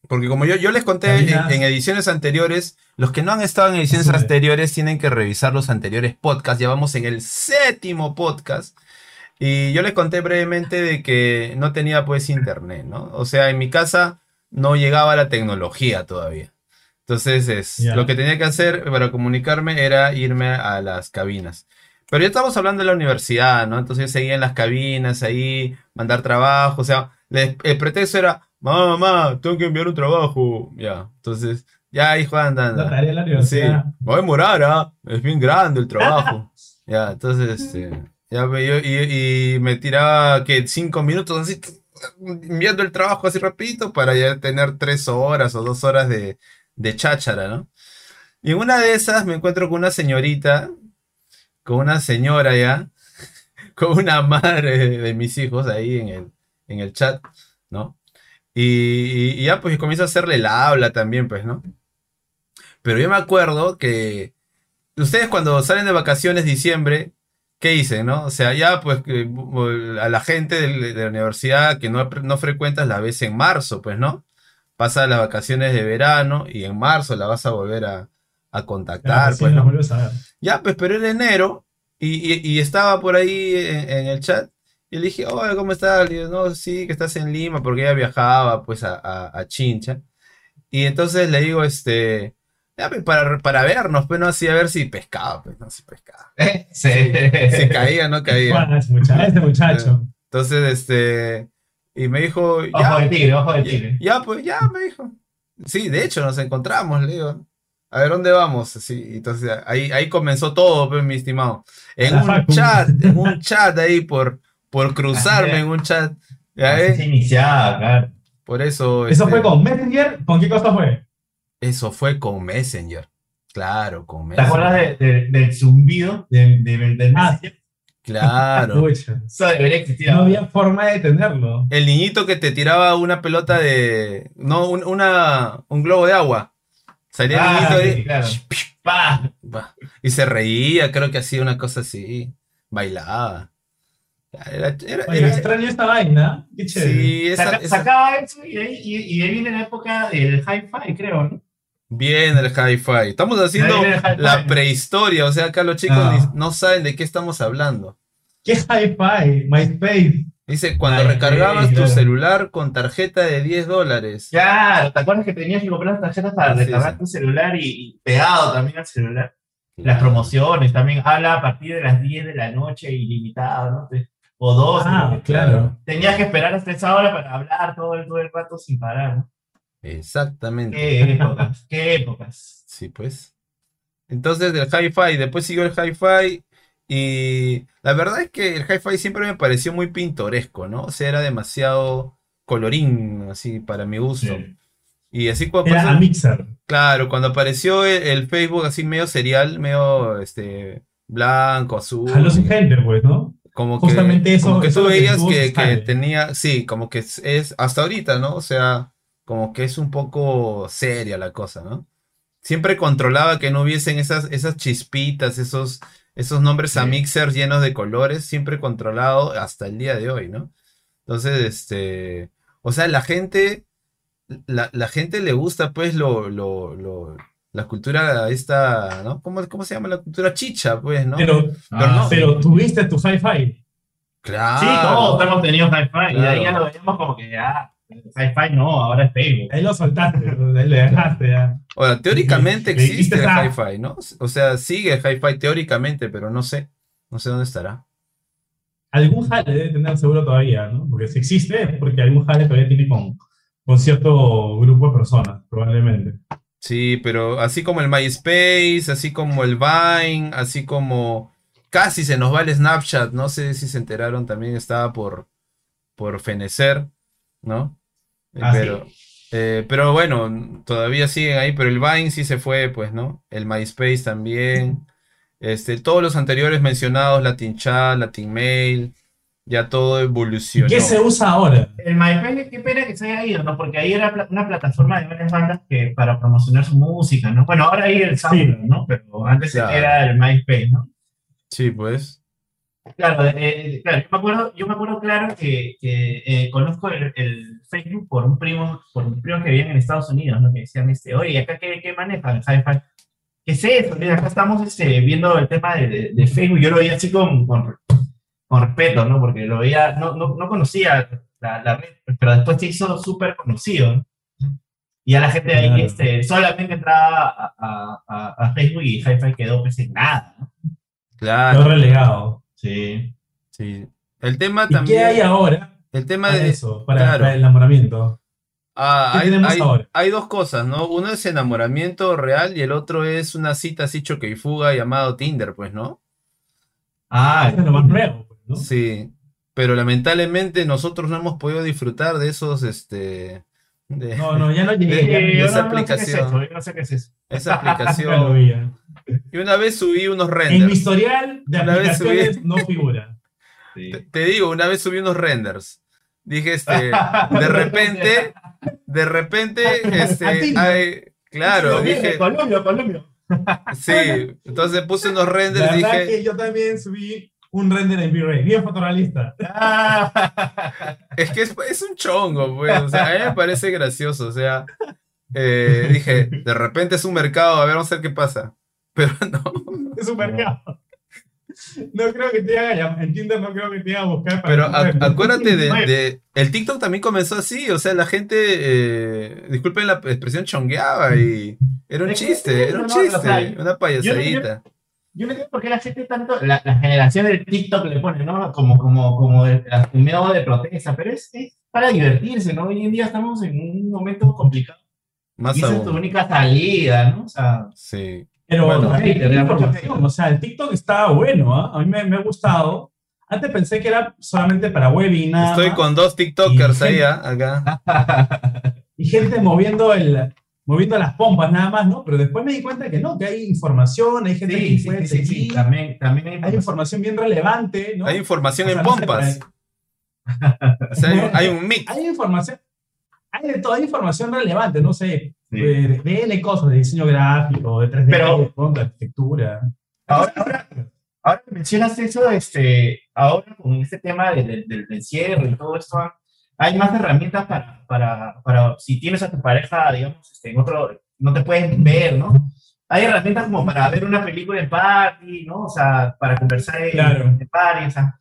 Speaker 5: Porque como yo, yo les conté en, en ediciones anteriores, los que no han estado en ediciones
Speaker 4: es.
Speaker 5: anteriores tienen que revisar los anteriores podcasts. Ya vamos en el séptimo podcast. Y yo les conté brevemente de que no tenía pues internet, ¿no? O sea, en mi casa no llegaba la tecnología todavía. Entonces, es,
Speaker 4: Ya.
Speaker 5: lo que tenía que hacer para comunicarme era irme a las cabinas. Pero ya estamos hablando de la universidad, ¿no? Entonces yo seguía en las cabinas ahí, mandar trabajo, o sea, el pretexto era, mamá, mamá, tengo que enviar un trabajo. Ya, entonces, ya, hijo, anda,
Speaker 4: La
Speaker 5: anda.
Speaker 4: tarea de la
Speaker 5: Sí,
Speaker 4: universidad.
Speaker 5: me voy a demorar, ¿ah? Es bien grande el trabajo. ya, entonces, ya me, yo- y, y me tiraba que cinco minutos así, enviando el trabajo así rapidito para ya tener tres horas o dos horas de, de cháchara, ¿no? Y en una de esas me encuentro con una señorita, con una señora ya, con una madre de, mis hijos ahí en el, en el chat, ¿no? Y, ya pues comienzo a hacerle la habla también, pues, ¿no? Pero yo me acuerdo que ustedes cuando salen de vacaciones diciembre, ¿qué hice, no? O sea, ya pues que, a la gente de, la universidad que no, no frecuentas la ves en marzo, pues, ¿no? Pasa las vacaciones de verano y en marzo la vas a volver a, a contactar,
Speaker 4: sí,
Speaker 5: pues, ¿no?
Speaker 4: a.
Speaker 5: Ya, pues, pero era enero y, y- y estaba por ahí en, en el chat y le dije, hola, ¿cómo estás? Le digo, no, sí, que estás en Lima porque ella viajaba, pues, a, a- a Chincha. Y entonces le digo, este, ya, pues, para, para vernos, pues, no, así, a ver si pescaba, pues, no, si pescaba.
Speaker 3: Sí.
Speaker 5: Si caía, no caía.
Speaker 4: Juan, ese muchacho, este muchacho.
Speaker 5: Entonces, este, y me dijo,
Speaker 3: Ojo
Speaker 5: ya,
Speaker 3: de tigre, ojo de
Speaker 5: ya,
Speaker 3: tigre.
Speaker 5: ya, pues, ya, me dijo. Sí, de hecho, nos encontramos, le digo. A ver, ¿dónde vamos? Sí, entonces ahí, ahí comenzó todo, pues, mi estimado. En
Speaker 4: La
Speaker 5: un
Speaker 4: facu.
Speaker 5: chat, en un chat ahí por, por cruzarme en un chat. ¿ya ves?
Speaker 3: se iniciaba, claro.
Speaker 5: Por eso.
Speaker 4: ¿Eso
Speaker 5: este,
Speaker 4: fue con Messenger? ¿Con qué cosa fue?
Speaker 5: Eso fue con Messenger. Claro, con
Speaker 3: ¿Te
Speaker 5: Messenger.
Speaker 3: acuerdas de- de- del zumbido de, de, del
Speaker 4: Ah,
Speaker 3: Messenger?
Speaker 5: Claro.
Speaker 3: Eso debería existir.
Speaker 4: No había forma de tenerlo.
Speaker 5: El niñito que te tiraba una pelota de. No, un, una, un globo de agua. Salía el
Speaker 3: Ah,
Speaker 5: niñito
Speaker 3: sí,
Speaker 5: ahí.
Speaker 3: claro. Pa.
Speaker 5: Va. Y se reía, creo que hacía una cosa así. Bailaba. Era, era-
Speaker 4: Oye,
Speaker 5: era-
Speaker 4: extraño esta vaina. Qué chévere.
Speaker 5: sí, esa,
Speaker 3: Saca-
Speaker 5: esa-
Speaker 3: Sacaba eso y ahí, y, y de ahí viene la época del hi-fi, creo, ¿no?
Speaker 5: bien el hi-fi. Estamos haciendo la prehistoria, o sea, acá los chicos
Speaker 3: Ah.
Speaker 5: ni- no saben de qué estamos hablando.
Speaker 4: ¿Qué hi-fi? MySpace.
Speaker 5: Dice, cuando
Speaker 3: Ay,
Speaker 5: recargabas
Speaker 3: sí,
Speaker 5: tu
Speaker 3: claro.
Speaker 5: celular con tarjeta de 10 dólares.
Speaker 3: Claro, ¿te acuerdas que tenías que comprar las tarjetas para
Speaker 5: Sí,
Speaker 3: recargar
Speaker 5: sí.
Speaker 3: tu celular y, y pegado también al celular? Las promociones también habla a partir de las 10 de la noche ilimitado, ¿no? O 12.
Speaker 4: Ah,
Speaker 3: ¿no?
Speaker 4: claro.
Speaker 3: Tenías que esperar hasta esa hora para hablar todo el, todo el rato sin parar, ¿no?
Speaker 5: Exactamente.
Speaker 3: Qué épocas, qué épocas.
Speaker 5: Sí, pues. Entonces del hi-fi, después siguió el hi-fi y la verdad es que el hi-fi siempre me pareció muy pintoresco, ¿no? O sea, era demasiado colorín, así, para mi gusto. Y así cuando
Speaker 4: Era a Mixer.
Speaker 5: claro, cuando apareció el, el Facebook así medio serial, medio este blanco, azul,
Speaker 4: Jaló su gente, pues, ¿no?
Speaker 5: como que,
Speaker 4: justamente eso-
Speaker 5: como que
Speaker 4: eso
Speaker 5: tú
Speaker 4: que
Speaker 5: veías que, que tenía, sí, como que es, es hasta ahorita, ¿no? O sea, como que es un poco seria la cosa, ¿no? Siempre controlaba que no hubiesen esas, esas chispitas, esos, esos nombres a mixers llenos de colores, siempre controlado hasta el día de hoy, ¿no? Entonces, este, o sea, la gente, la, la gente le gusta pues lo, lo, lo- la cultura esta, ¿no? ¿Cómo, cómo se llama? La cultura chicha, pues, ¿no?
Speaker 4: Pero,
Speaker 5: Pero no.
Speaker 4: pero tuviste tu hi-fi.
Speaker 5: Claro.
Speaker 3: Sí, todos hemos tenido hi-fi. Y ahí ya lo veíamos como que ya, hi-fi no, ahora es Facebook.
Speaker 4: Ahí lo soltaste, ahí le dejaste ya.
Speaker 5: Ahora, teóricamente existe el
Speaker 4: esa-
Speaker 5: hi-fi, ¿no? O sea, sigue el hi-fi teóricamente, pero no sé. No sé dónde estará.
Speaker 4: Algún jale debe tener seguro todavía, ¿no? Porque si existe es porque algún jale todavía tiene con, con cierto grupo de personas, probablemente.
Speaker 5: Sí, pero así como el MySpace, así como el Vine, así como casi se nos va el Snapchat, no sé si se enteraron, también estaba por, por fenecer, ¿no?
Speaker 3: Ah, sí.
Speaker 5: pero, eh, pero bueno, todavía siguen ahí, pero el Vine sí se fue, pues, ¿no? El MySpace también. Este, todos los anteriores mencionados, Latin Chat, Latin Mail, ya todo
Speaker 4: ¿Y
Speaker 5: evolucionó.
Speaker 4: qué se usa ahora?
Speaker 3: El MySpace, qué pena que se haya ido, ¿no? Porque ahí era una plataforma de varias bandas que, para promocionar su música, ¿no? Bueno, ahora hay el SoundCloud, ¿no? Pero antes
Speaker 5: Claro.
Speaker 3: era el MySpace, ¿no?
Speaker 5: Sí, pues.
Speaker 3: Claro, eh, claro, yo me acuerdo, yo me acuerdo claro que, que, eh, conozco el, el Facebook por un primo, por un primo que vivían en Estados Unidos, ¿no? Que decían, este, oye, ¿acá qué, qué manejan? Hi-Fi. ¿Qué es eso? Mira, acá estamos este, viendo el tema de, de- de Facebook. Yo lo veía así con, con, con respeto, ¿no? Porque lo veía, no, no, no conocía la, la red, pero después se hizo súper conocido, ¿no? Y a la gente ahí este, solamente entraba a, a, a- a Facebook y Hi-Fi quedó pues en nada, ¿no?
Speaker 5: Claro,
Speaker 4: Lo relegado.
Speaker 3: Sí.
Speaker 5: sí. El tema
Speaker 4: ¿Y
Speaker 5: también.
Speaker 4: qué hay ahora
Speaker 5: El tema
Speaker 4: para
Speaker 5: de
Speaker 4: eso, para,
Speaker 5: claro.
Speaker 4: para el enamoramiento?
Speaker 5: Ah,
Speaker 4: ¿Qué
Speaker 5: hay,
Speaker 4: tenemos
Speaker 5: hay-
Speaker 4: ahora?
Speaker 5: hay dos cosas, ¿no? Uno es enamoramiento real y el otro es una cita así choque y fuga llamado Tinder, pues, ¿no?
Speaker 3: Ah,
Speaker 4: Eso es lo más nuevo, pues, ¿no?
Speaker 5: Sí. Pero lamentablemente nosotros no hemos podido disfrutar de esos, este, de
Speaker 4: No, no, ya no llegué. ya
Speaker 5: de
Speaker 4: no llegué.
Speaker 5: esa
Speaker 3: no- no sé qué es
Speaker 5: aplicación.
Speaker 3: eso, yo no sé qué es eso.
Speaker 5: esa aplicación. Y una vez subí unos
Speaker 4: En mi
Speaker 5: renders.
Speaker 4: historial de
Speaker 5: Una
Speaker 4: aplicaciones no figura.
Speaker 5: Te, te digo, una vez subí unos renders. Dije, este, de repente, de repente, este, hay- claro, dije,
Speaker 3: Colombia, Colombia.
Speaker 5: sí. Entonces puse unos
Speaker 4: La
Speaker 5: renders y
Speaker 4: verdad
Speaker 5: dije.
Speaker 4: que yo también subí un render en V-Ray, bien fotorrealista.
Speaker 5: Es que es, es un chongo, pues. O sea, a mí me parece gracioso. O sea, eh, dije, de repente es un mercado, a ver, vamos a ver qué pasa. Pero no.
Speaker 4: Es un mercado. No creo que te haga, en Tinder no creo que te haga buscar para
Speaker 5: Pero a- acuérdate de, de- El TikTok también comenzó así. O sea, la gente. eh, disculpen la expresión, chongueaba y. Era un chiste, era un chiste, una payasadita.
Speaker 3: Yo no entiendo por qué la gente tanto, la, la generación del TikTok le pone, ¿no? Como, como, como el, el de protesta, pero es, es para divertirse, ¿no? Hoy en día estamos en un momento complicado.
Speaker 5: Más
Speaker 3: y esa es tu
Speaker 5: aún.
Speaker 3: única salida, ¿no? O sea,
Speaker 5: Sí.
Speaker 4: Pero
Speaker 3: Bueno,
Speaker 4: no,
Speaker 3: mucho
Speaker 4: información, o sea, el TikTok está bueno, ¿ah? a mí me, me ha gustado. Antes pensé que era solamente para web y nada.
Speaker 5: Estoy
Speaker 4: más.
Speaker 5: con dos TikTokers ahí, ¿ah? acá.
Speaker 4: Y gente moviendo, el, moviendo las pompas nada más, ¿no? Pero después me di cuenta que no, que hay información, hay gente
Speaker 3: sí,
Speaker 4: que
Speaker 3: sí,
Speaker 4: puede
Speaker 3: sí, sí, también, también hay,
Speaker 4: hay información bien relevante, ¿no?
Speaker 5: Hay información
Speaker 4: O sea,
Speaker 5: en
Speaker 4: no sé,
Speaker 5: pompas.
Speaker 4: pero
Speaker 5: O sea, hay, hay un mix.
Speaker 4: Hay información, hay de todo, hay información relevante, no sé,
Speaker 3: Sí.
Speaker 4: de, de N cosas, de diseño gráfico, de 3D,
Speaker 3: Pero-
Speaker 4: de arquitectura.
Speaker 3: Ahora, ahora, ahora que mencionas eso, este, ahora con este tema del, del, del encierro y todo esto, hay más herramientas para, para, para si tienes a tu pareja, digamos, este, en otro, no te pueden ver, ¿no? Hay herramientas como para ver una película en party, ¿no? O sea, para conversar en,
Speaker 4: Claro.
Speaker 3: en party, o sea,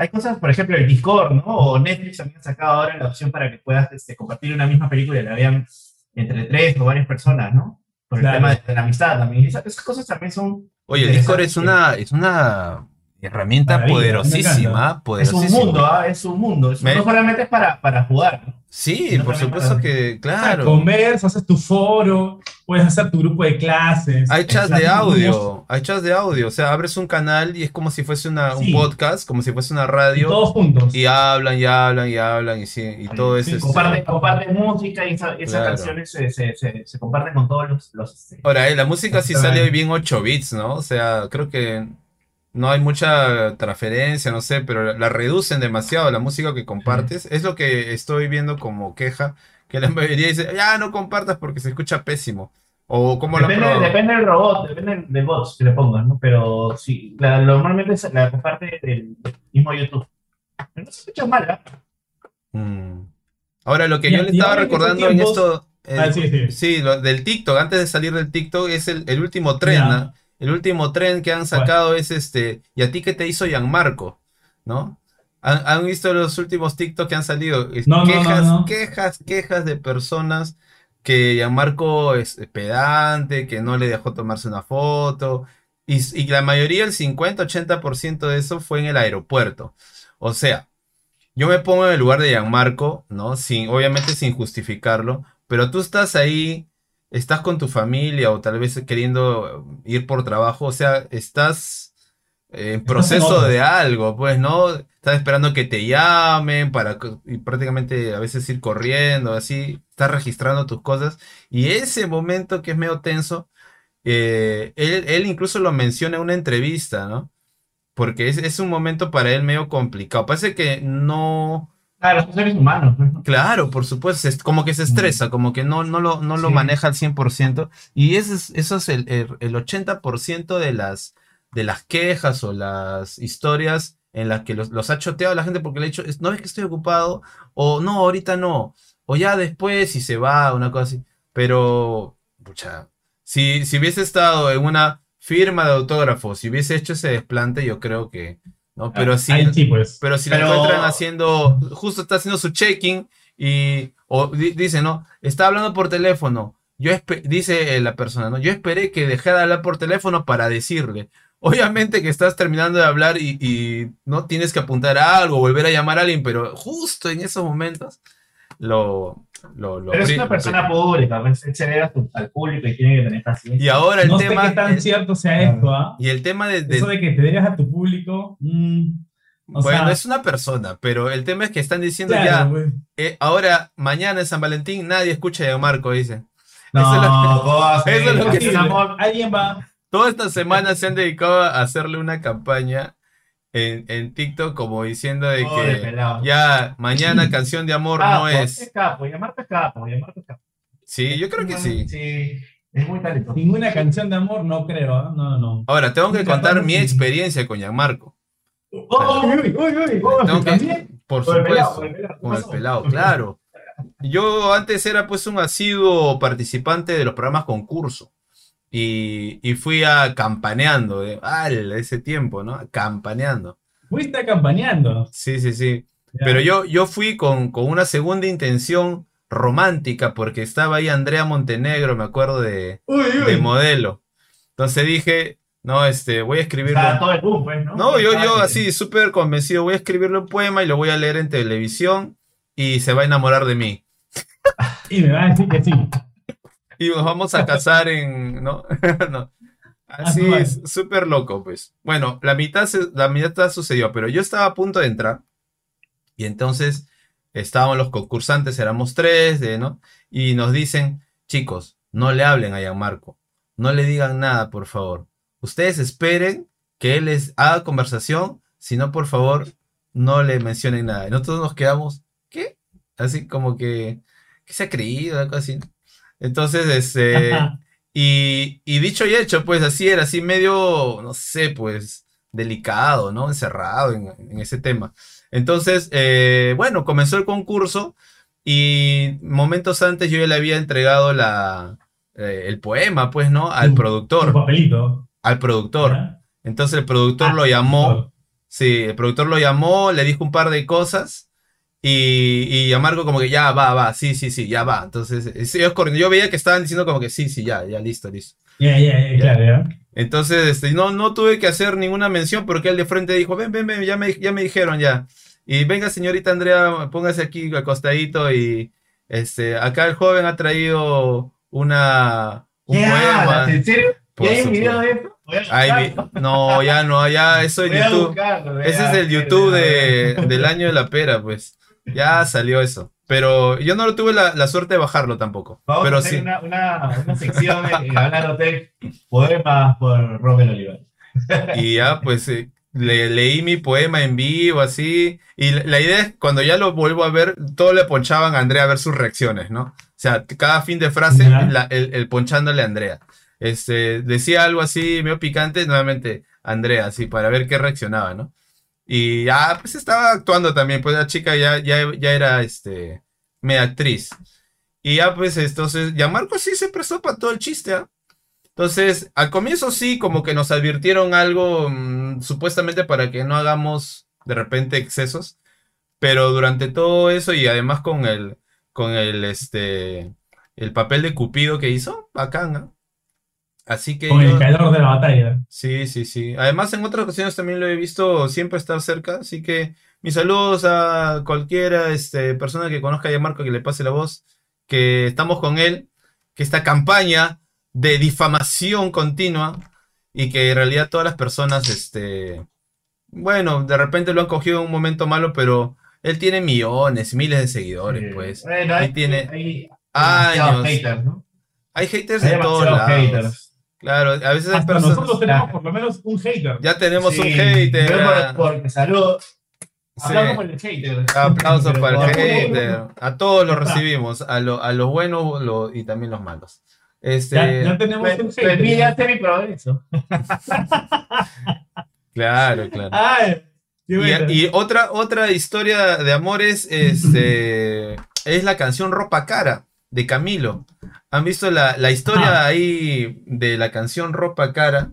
Speaker 3: hay cosas, por ejemplo, el Discord, ¿no? O Netflix también ha sacado ahora la opción para que puedas este, compartir una misma película y la vean entre tres o varias personas, ¿no? Por el tema de, la amistad también. Esas, esas cosas también son
Speaker 5: Oye, el Discord es una, es una herramienta
Speaker 4: Maravilla,
Speaker 5: poderosísima,
Speaker 3: Es un mundo, ¿ah? es un mundo.
Speaker 5: Me-
Speaker 3: No solamente es para, para jugar. ¿no?
Speaker 5: Sí,
Speaker 3: No
Speaker 5: por supuesto
Speaker 3: para-
Speaker 5: que, claro.
Speaker 4: Conversas, haces tu foro, puedes hacer tu grupo de clases.
Speaker 5: Hay chats de audio, hay chats de audio, o sea, abres un canal y es como si fuese una, un podcast, como si fuese una
Speaker 4: Y
Speaker 5: radio,
Speaker 4: todos juntos.
Speaker 5: y hablan, y hablan, y hablan, y sí, y todo
Speaker 3: Sí,
Speaker 5: eso. es-
Speaker 3: comparte, comparte música y esa- esas
Speaker 5: Claro.
Speaker 3: canciones se, se, se, se comparten con todos los. los
Speaker 5: Ahora, eh, la música sí sale
Speaker 4: bien
Speaker 5: 8 bits, ¿no? O sea, creo que no hay mucha transferencia, no sé, pero la reducen demasiado la música que compartes. Es lo que estoy viendo como queja, que la mayoría dice, ya no compartas porque se escucha pésimo. O han
Speaker 3: depende, depende del robot, depende del- del bot que le pongas, ¿no? Pero sí, la, normalmente la comparte del mismo YouTube. Pero no se escucha mal, ¿ah?
Speaker 5: Mm. Ahora, lo que
Speaker 4: Y-
Speaker 5: yo le estaba recordando en esto,
Speaker 4: Ah, sí, sí.
Speaker 5: sí, lo del TikTok, antes de salir del TikTok, es el, el último tren. ¿no? El último tren que han sacado es este, ¿y a ti qué te hizo Gianmarco? ¿No? ¿Han, han visto los últimos TikTok que han salido?
Speaker 4: No, no,
Speaker 5: quejas,
Speaker 4: no.
Speaker 5: quejas, quejas de personas que Gianmarco es pedante, que no le dejó tomarse una foto. Y, y la mayoría, el 50-80% de eso fue en el aeropuerto. O sea, yo me pongo en el lugar de Gianmarco, ¿no? Sin, obviamente sin justificarlo, pero tú estás ahí, estás con tu familia o tal vez queriendo ir por trabajo, o sea, estás en proceso de algo, pues, ¿no? Estás esperando que te llamen para y prácticamente a veces ir corriendo, así, estás registrando tus cosas y ese momento que es medio tenso, eh, él, él incluso lo menciona en una entrevista, ¿no? Porque es, es un momento para él medio complicado. Parece que no...
Speaker 3: Claro, son seres humanos. ¿no?
Speaker 5: Claro, por supuesto, es como que se estresa, como que no, no lo, no lo
Speaker 3: Sí.
Speaker 5: maneja al 100%. Y ese es, eso es el, el, el 80% de las, de las quejas o las historias en las que los, los ha choteado la gente porque le ha dicho, "Es- no ves que estoy ocupado, o no, ahorita no, o ya después y se va, una cosa así. Pero, pucha, si, si hubiese estado en una firma de autógrafos, si hubiese hecho ese desplante, yo creo que, ¿no? Pero si,
Speaker 4: Ahí sí, pues.
Speaker 5: pero si lo
Speaker 3: Pero-
Speaker 5: encuentran haciendo, justo está haciendo su check-in y o di- dice, ¿no? Está hablando por teléfono. Yo dice eh, la persona, ¿no? Yo esperé que dejara de hablar por teléfono para decirle. Obviamente que estás terminando de hablar y, y no tienes que apuntar a algo, volver a llamar a alguien, pero justo en esos momentos lo, lo, lo
Speaker 3: Pero es una persona pública, pues, se al público y tiene que tener paciencia.
Speaker 5: Y ahora el
Speaker 4: no sé
Speaker 5: tema.
Speaker 4: qué tan
Speaker 5: eh,
Speaker 4: cierto sea esto, ¿ah?
Speaker 5: y el tema de, de-
Speaker 4: Eso de que te debes a tu público. mm, o
Speaker 5: bueno,
Speaker 4: sea,
Speaker 5: es una persona, pero el tema es que están diciendo
Speaker 4: claro,
Speaker 5: ya.
Speaker 4: pues.
Speaker 5: eh, ahora, mañana en San Valentín, nadie escucha a Marco, dice.
Speaker 3: No,
Speaker 5: Eso es lo que-
Speaker 3: ¿cómo va a ser?
Speaker 5: eso es lo que
Speaker 3: Así,
Speaker 5: sí.
Speaker 3: amor.
Speaker 4: Alguien va.
Speaker 5: Toda esta semana se han dedicado a hacerle una campaña en, en TikTok como diciendo de que ya mañana canción de amor
Speaker 3: Capo,
Speaker 5: no es.
Speaker 3: Capo, llamarte capo, llamarte capo.
Speaker 5: Sí, yo creo que sí.
Speaker 3: Sí, es muy talentoso.
Speaker 4: Ninguna canción de amor, no creo, ¿ah? No, no.
Speaker 5: Ahora, tengo que contar mi experiencia con Gianmarco.
Speaker 4: Oh, uy, uy, uy,
Speaker 5: por
Speaker 4: pelado,
Speaker 5: supuesto,
Speaker 4: con el pelado. ¿Qué
Speaker 5: con el
Speaker 4: pasó?
Speaker 5: pelado, claro. Yo antes era pues un asiduo participante de los programas concurso. Y, y fui a campaneando, eh, al, ese tiempo, ¿no? Campaneando.
Speaker 4: Fuiste acampaneando.
Speaker 5: Sí, sí, sí.
Speaker 4: Ya.
Speaker 5: Pero yo, yo fui con, con una segunda intención romántica, porque estaba ahí Andrea Montenegro, me acuerdo de,
Speaker 4: Uy,
Speaker 5: de modelo. Entonces dije, no, este, voy a escribir.
Speaker 3: Estaba todo el boom, pues, ¿no?
Speaker 5: No, yo, yo así súper convencido, voy a escribirle un poema y lo voy a leer en televisión y se va a enamorar de mí.
Speaker 4: Y me va a decir que sí.
Speaker 5: Y nos vamos a casar en... ¿no? No. Así
Speaker 4: Ah,
Speaker 5: es, súper loco, pues. Bueno, la mitad, se- la mitad sucedió, pero yo estaba a punto de entrar y entonces estábamos los concursantes, éramos tres, de, ¿no? Y nos dicen, chicos, no le hablen a Gianmarco, no le digan nada, por favor. Ustedes esperen que él les haga conversación, si no, por favor, no le mencionen nada. Y nosotros nos quedamos, ¿qué? Así como que, ¿qué se ha creído? Algo así. Entonces, este, y, y dicho y hecho, pues así era, así medio, no sé, pues delicado, ¿no? Encerrado en, en ese tema. Entonces, eh, bueno, comenzó el concurso y momentos antes yo ya le había entregado la, eh, el poema, pues, ¿no? Al productor,
Speaker 4: papelito.
Speaker 5: al productor. Entonces el productor
Speaker 4: Ah,
Speaker 5: lo llamó. Sí, el productor lo llamó, le dijo un par de cosas y, y a Marco como que ya va, va, sí, sí, sí, ya va. Entonces, eh, ellos corriendo. yo veía que estaban diciendo como que sí, sí, ya, ya, listo, listo.
Speaker 4: Ya, ya, ya, claro.
Speaker 5: Entonces, este, no, no tuve que hacer ninguna mención porque él de frente dijo, ven, ven, ven, ya me, ya me dijeron ya. Y venga, señorita Andrea, póngase aquí acostadito y este, acá el joven ha traído una, un
Speaker 3: ¿Qué
Speaker 5: poema.
Speaker 3: ¿En serio? ¿Ya hay un video de a
Speaker 5: Ay, no, ya no, ya eso
Speaker 3: a
Speaker 5: YouTube.
Speaker 3: buscarlo,
Speaker 5: Ese es el YouTube de, del año de la pera, pues. Ya salió eso. Pero yo no tuve la, la suerte de bajarlo tampoco.
Speaker 3: Vamos
Speaker 5: Pero
Speaker 3: a hacer
Speaker 5: sí.
Speaker 3: una, una, una sección en Hablando Tech, poemas por Robert Oliver.
Speaker 5: Y ya, pues, eh, le, leí mi poema en vivo, así. Y la, la idea es, cuando ya lo vuelvo a ver, todo le ponchaban a Andrea a ver sus reacciones, ¿no? O sea, cada fin de frase, la- el, el ponchándole a Andrea. Este, decía algo así, medio picante, nuevamente, Andrea, así, para ver qué reaccionaba, ¿no? Y ya, pues estaba actuando también, pues la chica ya, ya, ya era, este, media actriz. Y ya, pues, entonces, ya Marco sí se prestó para todo el chiste, ¿ah? Entonces, al comienzo sí, como que nos advirtieron algo, mm, supuestamente para que no hagamos de repente excesos, pero durante todo eso y además con el, con el, este, el papel de Cupido que hizo, bacán, ¿ah? Así que
Speaker 4: Con
Speaker 5: yo-
Speaker 4: el calor de la batalla.
Speaker 5: Sí, sí, sí. Además, en otras ocasiones también lo he visto siempre estar cerca, así que mis saludos a cualquiera este, persona que conozca a Marco que le pase la voz, que estamos con él, que esta campaña de difamación continua y que en realidad todas las personas, este, bueno, de repente lo han cogido en un momento malo, pero él tiene millones, miles de seguidores,
Speaker 3: Sí.
Speaker 5: pues.
Speaker 3: Bueno,
Speaker 5: Ahí
Speaker 3: hay,
Speaker 5: tiene
Speaker 3: hay
Speaker 5: años.
Speaker 3: haters, ¿no?
Speaker 5: Hay haters
Speaker 3: Hay
Speaker 5: de todos lados.
Speaker 3: haters.
Speaker 5: Claro, a veces
Speaker 4: Hasta
Speaker 5: personas.
Speaker 4: nosotros tenemos por lo menos un hater.
Speaker 5: Ya tenemos un
Speaker 3: Sí,
Speaker 5: hater. ah,
Speaker 3: por- Porque saludo.
Speaker 5: sí.
Speaker 3: Hablamos con el hater.
Speaker 5: Aplausos para el hater. A todos los
Speaker 4: está.
Speaker 5: recibimos, a, lo- a los buenos lo- y también los malos. Este,
Speaker 4: Ya, ya tenemos
Speaker 3: Me,
Speaker 4: un
Speaker 3: me
Speaker 4: hater.
Speaker 3: mi progreso.
Speaker 5: Claro, claro.
Speaker 4: Ay,
Speaker 5: y otra, otra historia de amores este, es la canción Ropa Cara de Camilo. ¿Han visto la, la historia
Speaker 4: Ah.
Speaker 5: ahí de la canción Ropa Cara?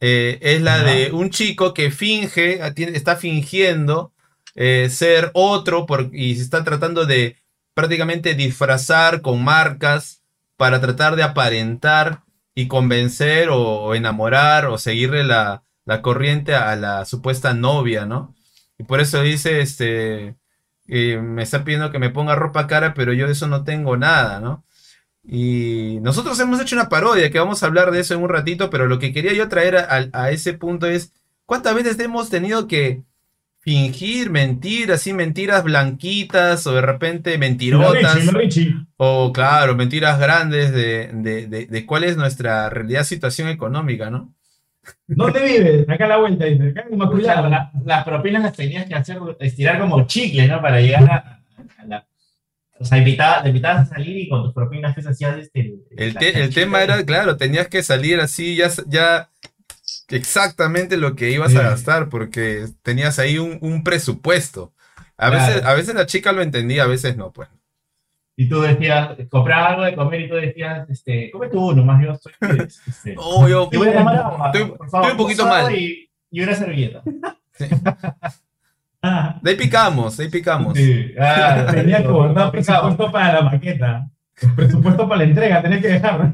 Speaker 5: Eh, es la de un chico que finge, está fingiendo eh, ser otro por- y se está tratando de prácticamente disfrazar con marcas para tratar de aparentar y convencer o, o enamorar o seguirle la, la corriente a la supuesta novia, ¿no? Y por eso dice, este, eh, me está pidiendo que me ponga ropa cara, pero yo de eso no tengo nada, ¿no? Y nosotros hemos hecho una parodia, que vamos a hablar de eso en un ratito, pero lo que quería yo traer a, a ese punto es, ¿cuántas veces hemos tenido que fingir, mentir, así mentiras blanquitas o de repente
Speaker 4: Y la
Speaker 5: mentirotas?
Speaker 4: Richie, la Richie.
Speaker 5: O claro, mentiras grandes de, de, de, de cuál es nuestra realidad situación económica, ¿no?
Speaker 4: ¿Dónde vives? Acá a la vuelta, dice. Acá en Inmaculada.
Speaker 3: la- las propinas las tenías que hacer, estirar como chicles, ¿no? Para llegar a, a la. O sea, invitaba, te invitabas a salir y con tus propinas pues hacías este.
Speaker 5: El, te- tema era, claro, tenías que salir así, ya, ya exactamente lo que ibas a gastar porque tenías ahí un, un presupuesto. A veces, a veces la chica lo entendía, a veces no, pues.
Speaker 3: Y tú decías, comprabas algo de comer y tú decías, este, come tú uno más, yo estoy. Este,
Speaker 5: Oh, yo,
Speaker 3: te voy a tomar agua,
Speaker 5: estoy,
Speaker 3: por favor,
Speaker 5: estoy un poquito mal.
Speaker 3: Y, y una servilleta.
Speaker 4: Ah,
Speaker 5: De ahí picamos, de ahí picamos.
Speaker 3: Sí, ah,
Speaker 4: tenía que guardar
Speaker 3: complicado.
Speaker 4: presupuesto para la maqueta. Presupuesto para la entrega, tenía que dejar.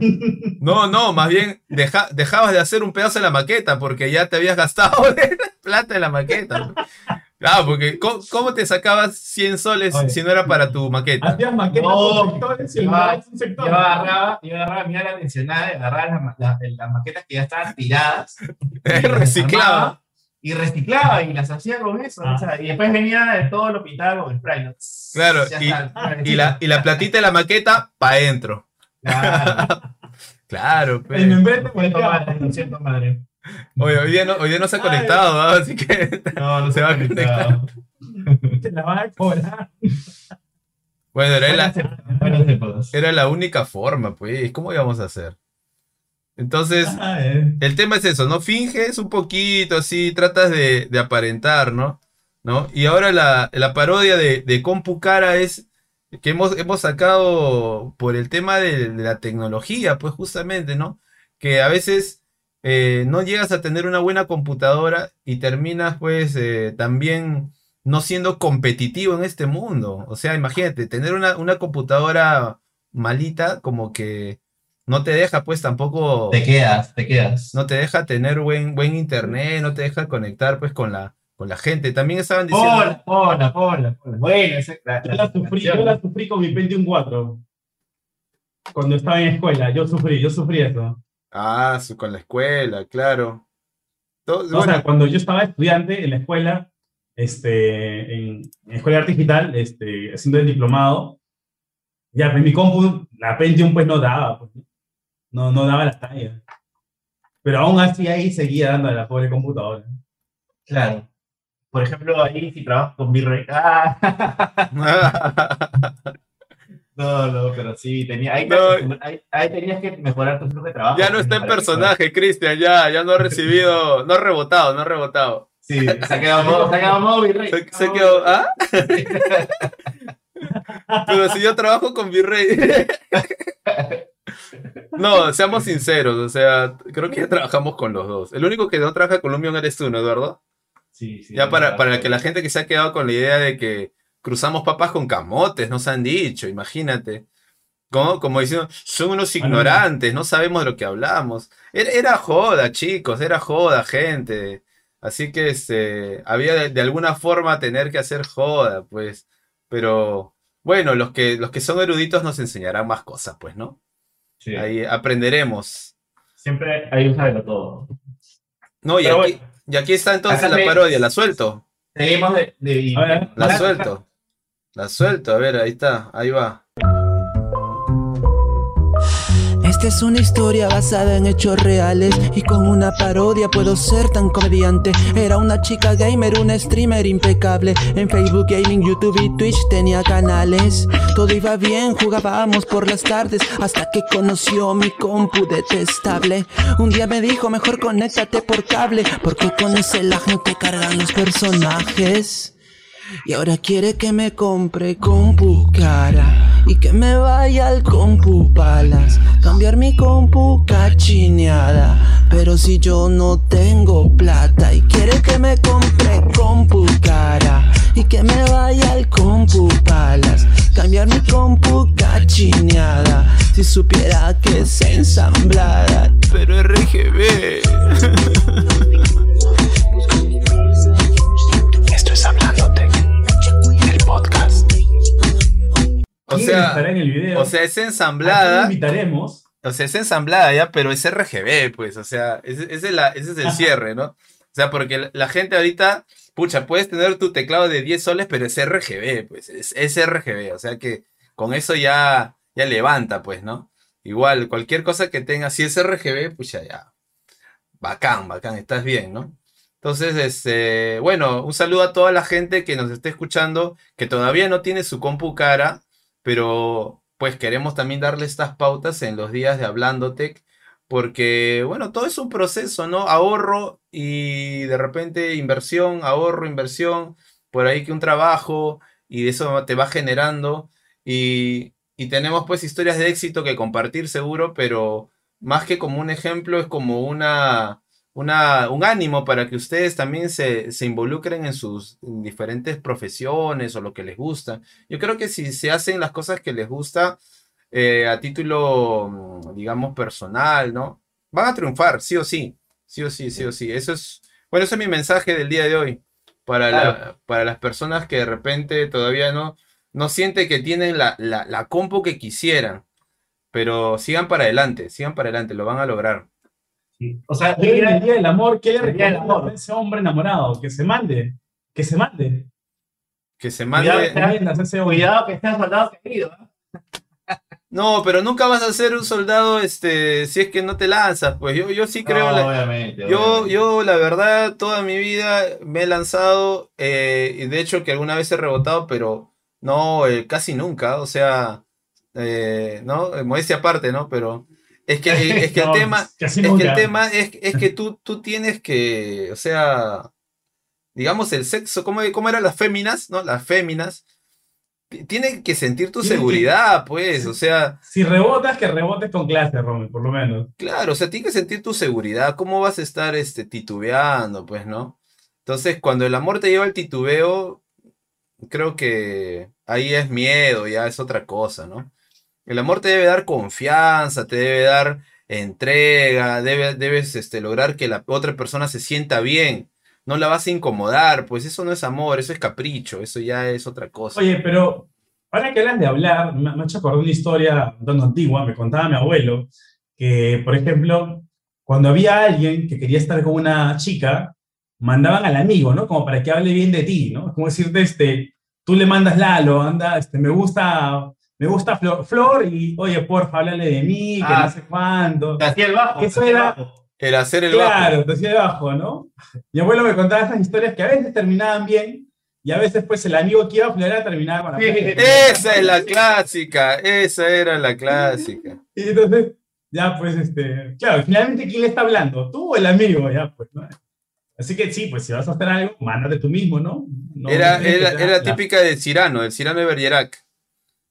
Speaker 5: No, no, más bien deja- dejabas de hacer un pedazo de la maqueta porque ya te habías gastado plata en la maqueta. Claro, porque ¿cómo, cómo te sacabas 100 soles
Speaker 3: Oye.
Speaker 5: si no era para tu maqueta?
Speaker 4: Hacías maquetas
Speaker 3: No,
Speaker 4: sectores y el
Speaker 3: yo-
Speaker 4: un sector.
Speaker 3: Yo agarraba, yo agarraba mi ala tensionada, agarraba las, ma- las- las maquetas que ya estaban tiradas. y las
Speaker 5: Reciclaba.
Speaker 3: Y reciclaba y las hacía con eso.
Speaker 4: Ah.
Speaker 3: o sea, y después venía de todo lo pintaba con spray. ¿no?
Speaker 5: Claro, y-
Speaker 3: está,
Speaker 5: Y la, y la platita de la maqueta, pa' adentro.
Speaker 3: Claro,
Speaker 5: Claro,
Speaker 4: volteaba.
Speaker 3: madre, lo siento madre.
Speaker 5: Oye, hoy día no, hoy día no se ha conectado, ¿no? así que.
Speaker 3: No, no
Speaker 5: Se va a
Speaker 3: conectado.
Speaker 4: Te la van a cobrar.
Speaker 5: Bueno, era la, era la única forma, pues. ¿Cómo íbamos a hacer? Entonces,
Speaker 4: Ah, eh.
Speaker 5: el tema es eso, ¿no? Finges un poquito, así, tratas de, de aparentar, ¿no? ¿No? Y ahora la, la parodia de, de Compu Cara es que hemos, hemos sacado por el tema de, de la tecnología, pues justamente, ¿no? Que a veces eh, no llegas a tener una buena computadora y terminas, pues, eh, también no siendo competitivo en este mundo. O sea, imagínate, tener una, una computadora malita como que no te deja, pues, tampoco
Speaker 3: Te quedas, te quedas.
Speaker 5: no te deja tener buen, buen internet, no te deja conectar pues con la, con la gente. También estaban diciendo,
Speaker 3: Hola, hola, hola, hola. Bueno, esa la,
Speaker 4: Yo la, sufrí, yo la sufrí con mi Pentium 4. Cuando estaba en escuela, yo sufrí, yo sufrí eso.
Speaker 5: Ah, su- con la escuela, claro.
Speaker 4: O
Speaker 5: bueno,
Speaker 4: sea, cuando yo estaba estudiante en la escuela, este, en, en escuela de arte digital, este, haciendo el diplomado, ya, pues mi compu, la Pentium pues no daba, pues, no, no daba la talla. Pero aún así ahí seguía dando a la pobre computadora.
Speaker 3: Claro. Por ejemplo, ahí si trabajas con Virrey. Ah, no, no, pero sí, tenía, ahí,
Speaker 5: No.
Speaker 3: ahí, ahí tenías que mejorar tu flujo de trabajo.
Speaker 5: ya no está en personaje, Cristian, ya, ya no ha recibido, no ha rebotado, no ha rebotado.
Speaker 3: Sí, se ha quedado se ha quedado modo Virrey.
Speaker 5: Se, se quedó, ¿ah? Pero si yo trabajo con Virrey. No, seamos sinceros, o sea, creo que ya trabajamos con los dos. El único que no trabaja con Lumion eres tú, ¿no, Eduardo?
Speaker 3: Sí, sí.
Speaker 5: Ya para, para que la
Speaker 3: gente
Speaker 5: que se ha quedado con la idea de que cruzamos papas con camotes, nos han dicho, imagínate. Como, como diciendo, son unos
Speaker 4: no.
Speaker 5: ignorantes, no sabemos de lo que hablamos. Era, era joda, chicos, era joda, gente. Así que este, había de, de alguna forma tener que hacer joda, pues. Pero bueno, los que, los que son eruditos nos enseñarán más cosas, pues, ¿no? Ahí aprenderemos.
Speaker 3: Siempre hay un saberlo todo.
Speaker 5: No, y
Speaker 3: Pero
Speaker 5: aquí,
Speaker 3: bueno.
Speaker 5: y aquí está entonces
Speaker 3: Acá
Speaker 5: la parodia, la suelto.
Speaker 3: Seguimos de. de-
Speaker 4: A ver,
Speaker 5: La suelto. La suelto, a ver, ahí está, ahí va.
Speaker 6: Esta es una historia basada en hechos reales y con una parodia puedo ser tan comediante. Era una chica gamer, una streamer impecable. En Facebook Gaming, YouTube y Twitch tenía canales. Todo iba bien, jugábamos por las tardes hasta que conoció mi compu detestable. Un día me dijo, mejor conéctate por cable, porque con ese lag no te cargan los personajes. Y ahora quiere que me compre compu cara y que me vaya al compu palas, cambiar mi compu cachineada. Pero si yo no tengo plata y quiere que me compre compu cara y que me vaya al compu palas, cambiar mi compu cachineada. Si supiera que es ensamblada,
Speaker 5: Pero RGB. O
Speaker 4: ¿quién
Speaker 5: sea,
Speaker 4: estará en el video?
Speaker 5: o sea, es
Speaker 4: ¿A quién
Speaker 5: ensamblada.
Speaker 4: invitaremos?
Speaker 5: O sea, es ensamblada ya, pero es RGB, pues. O sea, ese, ese es, la- ese es el cierre, ¿no? O sea, porque la, la gente ahorita, pucha, puedes tener tu teclado de 10 soles, pero es RGB, pues. Es, es RGB. O sea que con eso ya, ya levanta, pues, ¿no? Igual, cualquier cosa que tenga, si es RGB, pucha, ya. Bacán, bacán, estás bien, ¿no? Entonces, este, bueno, un saludo a toda la gente que nos esté escuchando, que todavía no tiene su compu cara, pero pues queremos también darle estas pautas en los días de Hablando Tech porque, bueno, todo es un proceso, ¿no? Ahorro y de repente inversión, ahorro, inversión, por ahí que un trabajo y eso te va generando y, y tenemos pues historias de éxito que compartir seguro, pero más que como un ejemplo es como una, una, un ánimo para que ustedes también se, se involucren en sus diferentes profesiones o lo que les gusta. Yo creo que si se hacen las cosas que les gusta eh, a título, mm, digamos, personal, ¿no? Van a triunfar, sí o sí, sí o sí, sí o sí. Eso es, bueno, ese es mi mensaje del día de hoy para, la- para las personas que de repente todavía no, no sienten que tienen la, la, la compu que quisieran. Pero sigan para adelante, sigan para adelante, lo van a lograr.
Speaker 4: Sí. O sea, en el Día del Amor, ¿qué le
Speaker 3: El Amor.
Speaker 4: ese hombre enamorado? Que se mande, que se mande.
Speaker 5: Que se mande.
Speaker 3: Cuidado que seas soldado querido. ¿eh?
Speaker 5: No, pero nunca vas a ser un soldado este, si es que no te lanzas. Pues yo, yo sí creo. la-
Speaker 3: obviamente.
Speaker 5: Yo,
Speaker 3: obviamente.
Speaker 5: yo, la verdad, toda mi vida me he lanzado, eh, y de hecho que alguna vez he rebotado, pero no, eh, casi nunca, o sea, eh, ¿no? Modestia aparte, ¿no? Pero es que, es que el tema, es que el tema es, es que tú, tú tienes que, o sea, digamos el sexo, ¿cómo, cómo eran las féminas, ¿no? Las féminas, ti- tienen que sentir tu
Speaker 4: que-
Speaker 5: seguridad, pues, o sea,
Speaker 4: Si rebotas, que rebotes con clase, Romy, por lo menos.
Speaker 5: Claro, o sea, tienes que sentir tu seguridad. ¿Cómo vas a estar este, titubeando, pues, no? Entonces, cuando el amor te lleva al titubeo, creo que ahí es miedo, ya es otra cosa, ¿no? El amor te debe dar confianza, te debe dar entrega, debe- debes este, lograr que la otra persona se sienta bien. No la vas a incomodar, pues eso no es amor, eso es capricho, eso ya es otra cosa.
Speaker 4: Oye, pero ahora que hablas de hablar, me, me ha hecho acordar una historia tanto antigua, me contaba mi abuelo, que, por ejemplo, cuando había alguien que quería estar con una chica, mandaban al amigo, ¿no? Como para que hable bien de ti, ¿no? Como decirte, este, tú le mandas Lalo, anda, este, me gusta, me gusta Flor, Flor y, oye, porfa, háblale de mí, que
Speaker 3: Ah.
Speaker 4: no sé cuándo.
Speaker 3: Te hacía el bajo.
Speaker 4: Eso
Speaker 3: te hacía el
Speaker 4: era-
Speaker 3: bajo.
Speaker 5: El hacer el bajo.
Speaker 4: Claro, te hacía debajo, ¿no? Mi abuelo me contaba esas historias que a veces terminaban bien y a veces, pues, el amigo que iba a florear terminaba con la
Speaker 3: Sí.
Speaker 5: Esa es la clásica, esa era la clásica.
Speaker 4: Y entonces, ya pues, este, claro, finalmente, ¿quién le está hablando? ¿Tú o el amigo? Ya, pues, ¿no? Así que sí, pues si vas a hacer algo, mándate tú mismo, ¿no? No-
Speaker 5: Era, era, era
Speaker 4: la-
Speaker 5: típica del Cirano, el Cirano de Bergerac,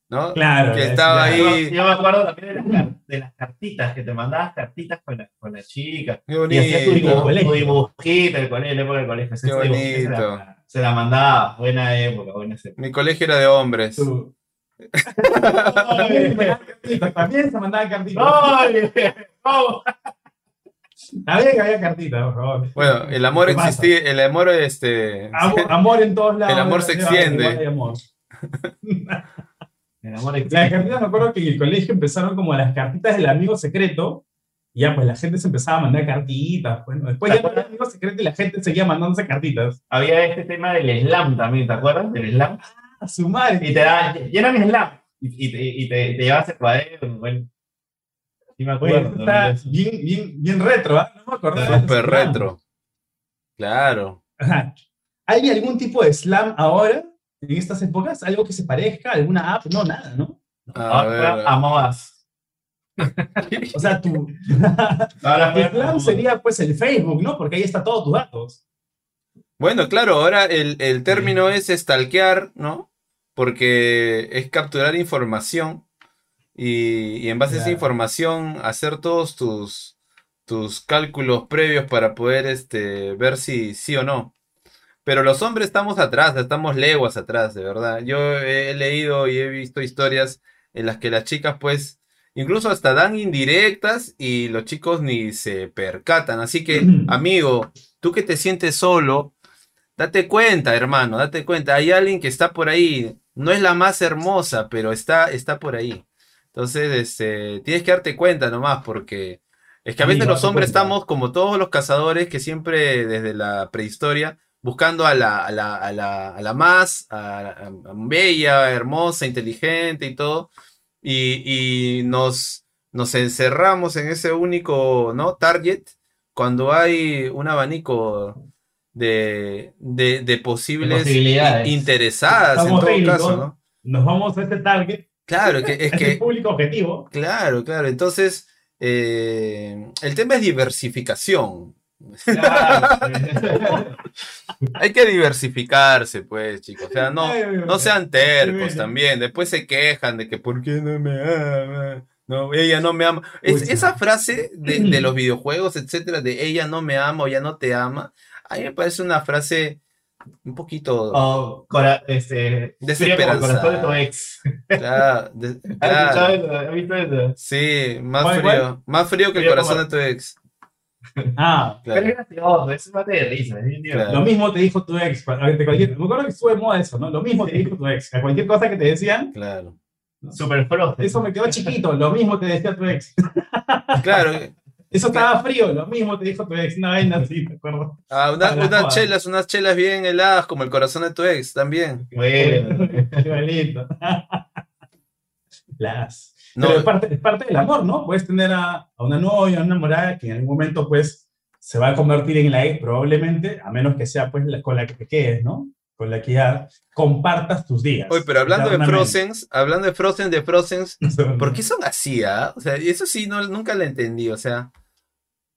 Speaker 5: ¿no?
Speaker 4: Claro.
Speaker 5: que
Speaker 4: es-
Speaker 5: estaba
Speaker 4: ya.
Speaker 5: ahí.
Speaker 3: Yo, yo me acuerdo también de las, de las cartitas, que te mandabas cartitas con la, con la chica.
Speaker 5: Qué
Speaker 3: Y hacías tu,
Speaker 5: bonito.
Speaker 3: tu dibujito, el colegio, la época del colegio.
Speaker 5: Qué
Speaker 3: Se
Speaker 5: bonito.
Speaker 3: la, se la mandaba, buena época, buena época.
Speaker 5: Mi colegio era de hombres.
Speaker 4: Tú. También se mandaban cartitas.
Speaker 3: ¿Cómo?
Speaker 4: Sabía que había cartitas, por favor.
Speaker 5: Bueno, el amor existía, el amor este...
Speaker 4: Amor, amor en todos lados.
Speaker 5: El amor se
Speaker 4: Igual-
Speaker 5: extiende.
Speaker 4: Las cartitas, me acuerdo que en el colegio empezaron como las cartitas del amigo secreto. Y ya, pues la gente se empezaba a mandar cartitas. Bueno, después ya no era amigo secreto y la gente seguía mandándose cartitas.
Speaker 3: Había este tema del slam también, ¿te acuerdas? Del slam.
Speaker 4: A su madre.
Speaker 3: Y te daban, llena mi slam. Y, y te, y te, te llevabas el cuaderno. Bueno, sí me
Speaker 4: Oye,
Speaker 3: acuerdo.
Speaker 4: esto está bien, bien, bien retro, ¿ah? No me acordaba.
Speaker 5: Súper retro. Claro.
Speaker 4: Ajá. ¿Hay algún tipo de slam ahora, en estas épocas? ¿Algo que se parezca? ¿Alguna app? No, nada, ¿no?
Speaker 5: A
Speaker 3: Ahora
Speaker 5: ver.
Speaker 3: amabas.
Speaker 4: O sea, tu,
Speaker 3: Ahora
Speaker 4: tu slam sería pues el Facebook, ¿no? Porque ahí está todos tus datos.
Speaker 5: Bueno, claro, ahora el, el término es stalkear, ¿no? Porque es capturar información y, y en base a esa información hacer todos tus, tus cálculos previos para poder este, ver si sí o no. Pero los hombres estamos atrás, estamos leguas atrás, de verdad. Yo he leído y he visto historias en las que las chicas pues incluso hasta dan indirectas y los chicos ni se percatan. Así que, amigo, tú que te sientes solo, date cuenta, hermano, date cuenta. Hay alguien que está por ahí. No es la más hermosa, pero está, está por ahí. Entonces, este, tienes que darte cuenta nomás, porque es que a veces los hombres
Speaker 4: cuenta.
Speaker 5: estamos como todos los cazadores que siempre desde la prehistoria buscando a la, a la, a la, a la más a- bella, hermosa, inteligente y todo. Y, y nos, nos encerramos en ese único ¿no? target cuando hay un abanico de, de, de posibles interesadas en todo
Speaker 4: técnicos.
Speaker 5: caso, ¿no?
Speaker 4: Nos vamos a este target,
Speaker 5: Claro, que, es
Speaker 4: público objetivo.
Speaker 5: claro, claro. Entonces, eh, el tema es diversificación.
Speaker 3: Claro.
Speaker 5: Hay que diversificarse, pues, chicos. O sea, no, no sean tercos también. Después se quejan de que ¿por qué no me ama? No, ella no me ama. Es- esa frase de, de los videojuegos, etcétera, de ella no me ama o ya no te ama, a mí me parece una frase un poquito
Speaker 3: O cora- este, el corazón de tu ex.
Speaker 5: clara, de-
Speaker 3: ¿Has
Speaker 5: clara.
Speaker 3: escuchado eso? ¿Has visto eso?
Speaker 5: Sí, más
Speaker 4: ¿Cuál,
Speaker 5: frío, más frío que el
Speaker 3: Frío
Speaker 5: corazón
Speaker 3: como-
Speaker 5: de tu ex.
Speaker 4: Ah,
Speaker 3: Pero es
Speaker 5: Claro.
Speaker 3: gracioso, es un mate de risa. es bien divertido.
Speaker 5: Claro.
Speaker 4: lo mismo te dijo tu ex. ante cualquier- me acuerdo que estuvo de moda eso, ¿no? Lo mismo te dijo tu ex. A cualquier cosa que te decían,
Speaker 5: Claro.
Speaker 3: Super frozen.
Speaker 4: eso me quedó chiquito. Lo mismo te decía tu ex.
Speaker 5: Claro.
Speaker 4: Eso estaba frío. Lo mismo te dijo tu ex. Una vaina así, ¿te acuerdo?
Speaker 5: Ah, una- unas chelas, unas chelas bien heladas como el corazón de tu ex también.
Speaker 3: Bueno,
Speaker 4: Igualito. Las.
Speaker 5: No,
Speaker 4: Pero es parte, es parte del amor, ¿no? Puedes tener a, a una novia, a una enamorada que en algún momento, pues, se va a convertir en la ex, probablemente, a menos que sea, pues, la- con la que te quedes, ¿no? Con la que ya compartas tus días.
Speaker 5: Oye, pero hablando de. Frozen, hablando de Frozen, de Frozen, ¿por qué son así, ah? O sea, eso sí, no, nunca lo entendí, o sea,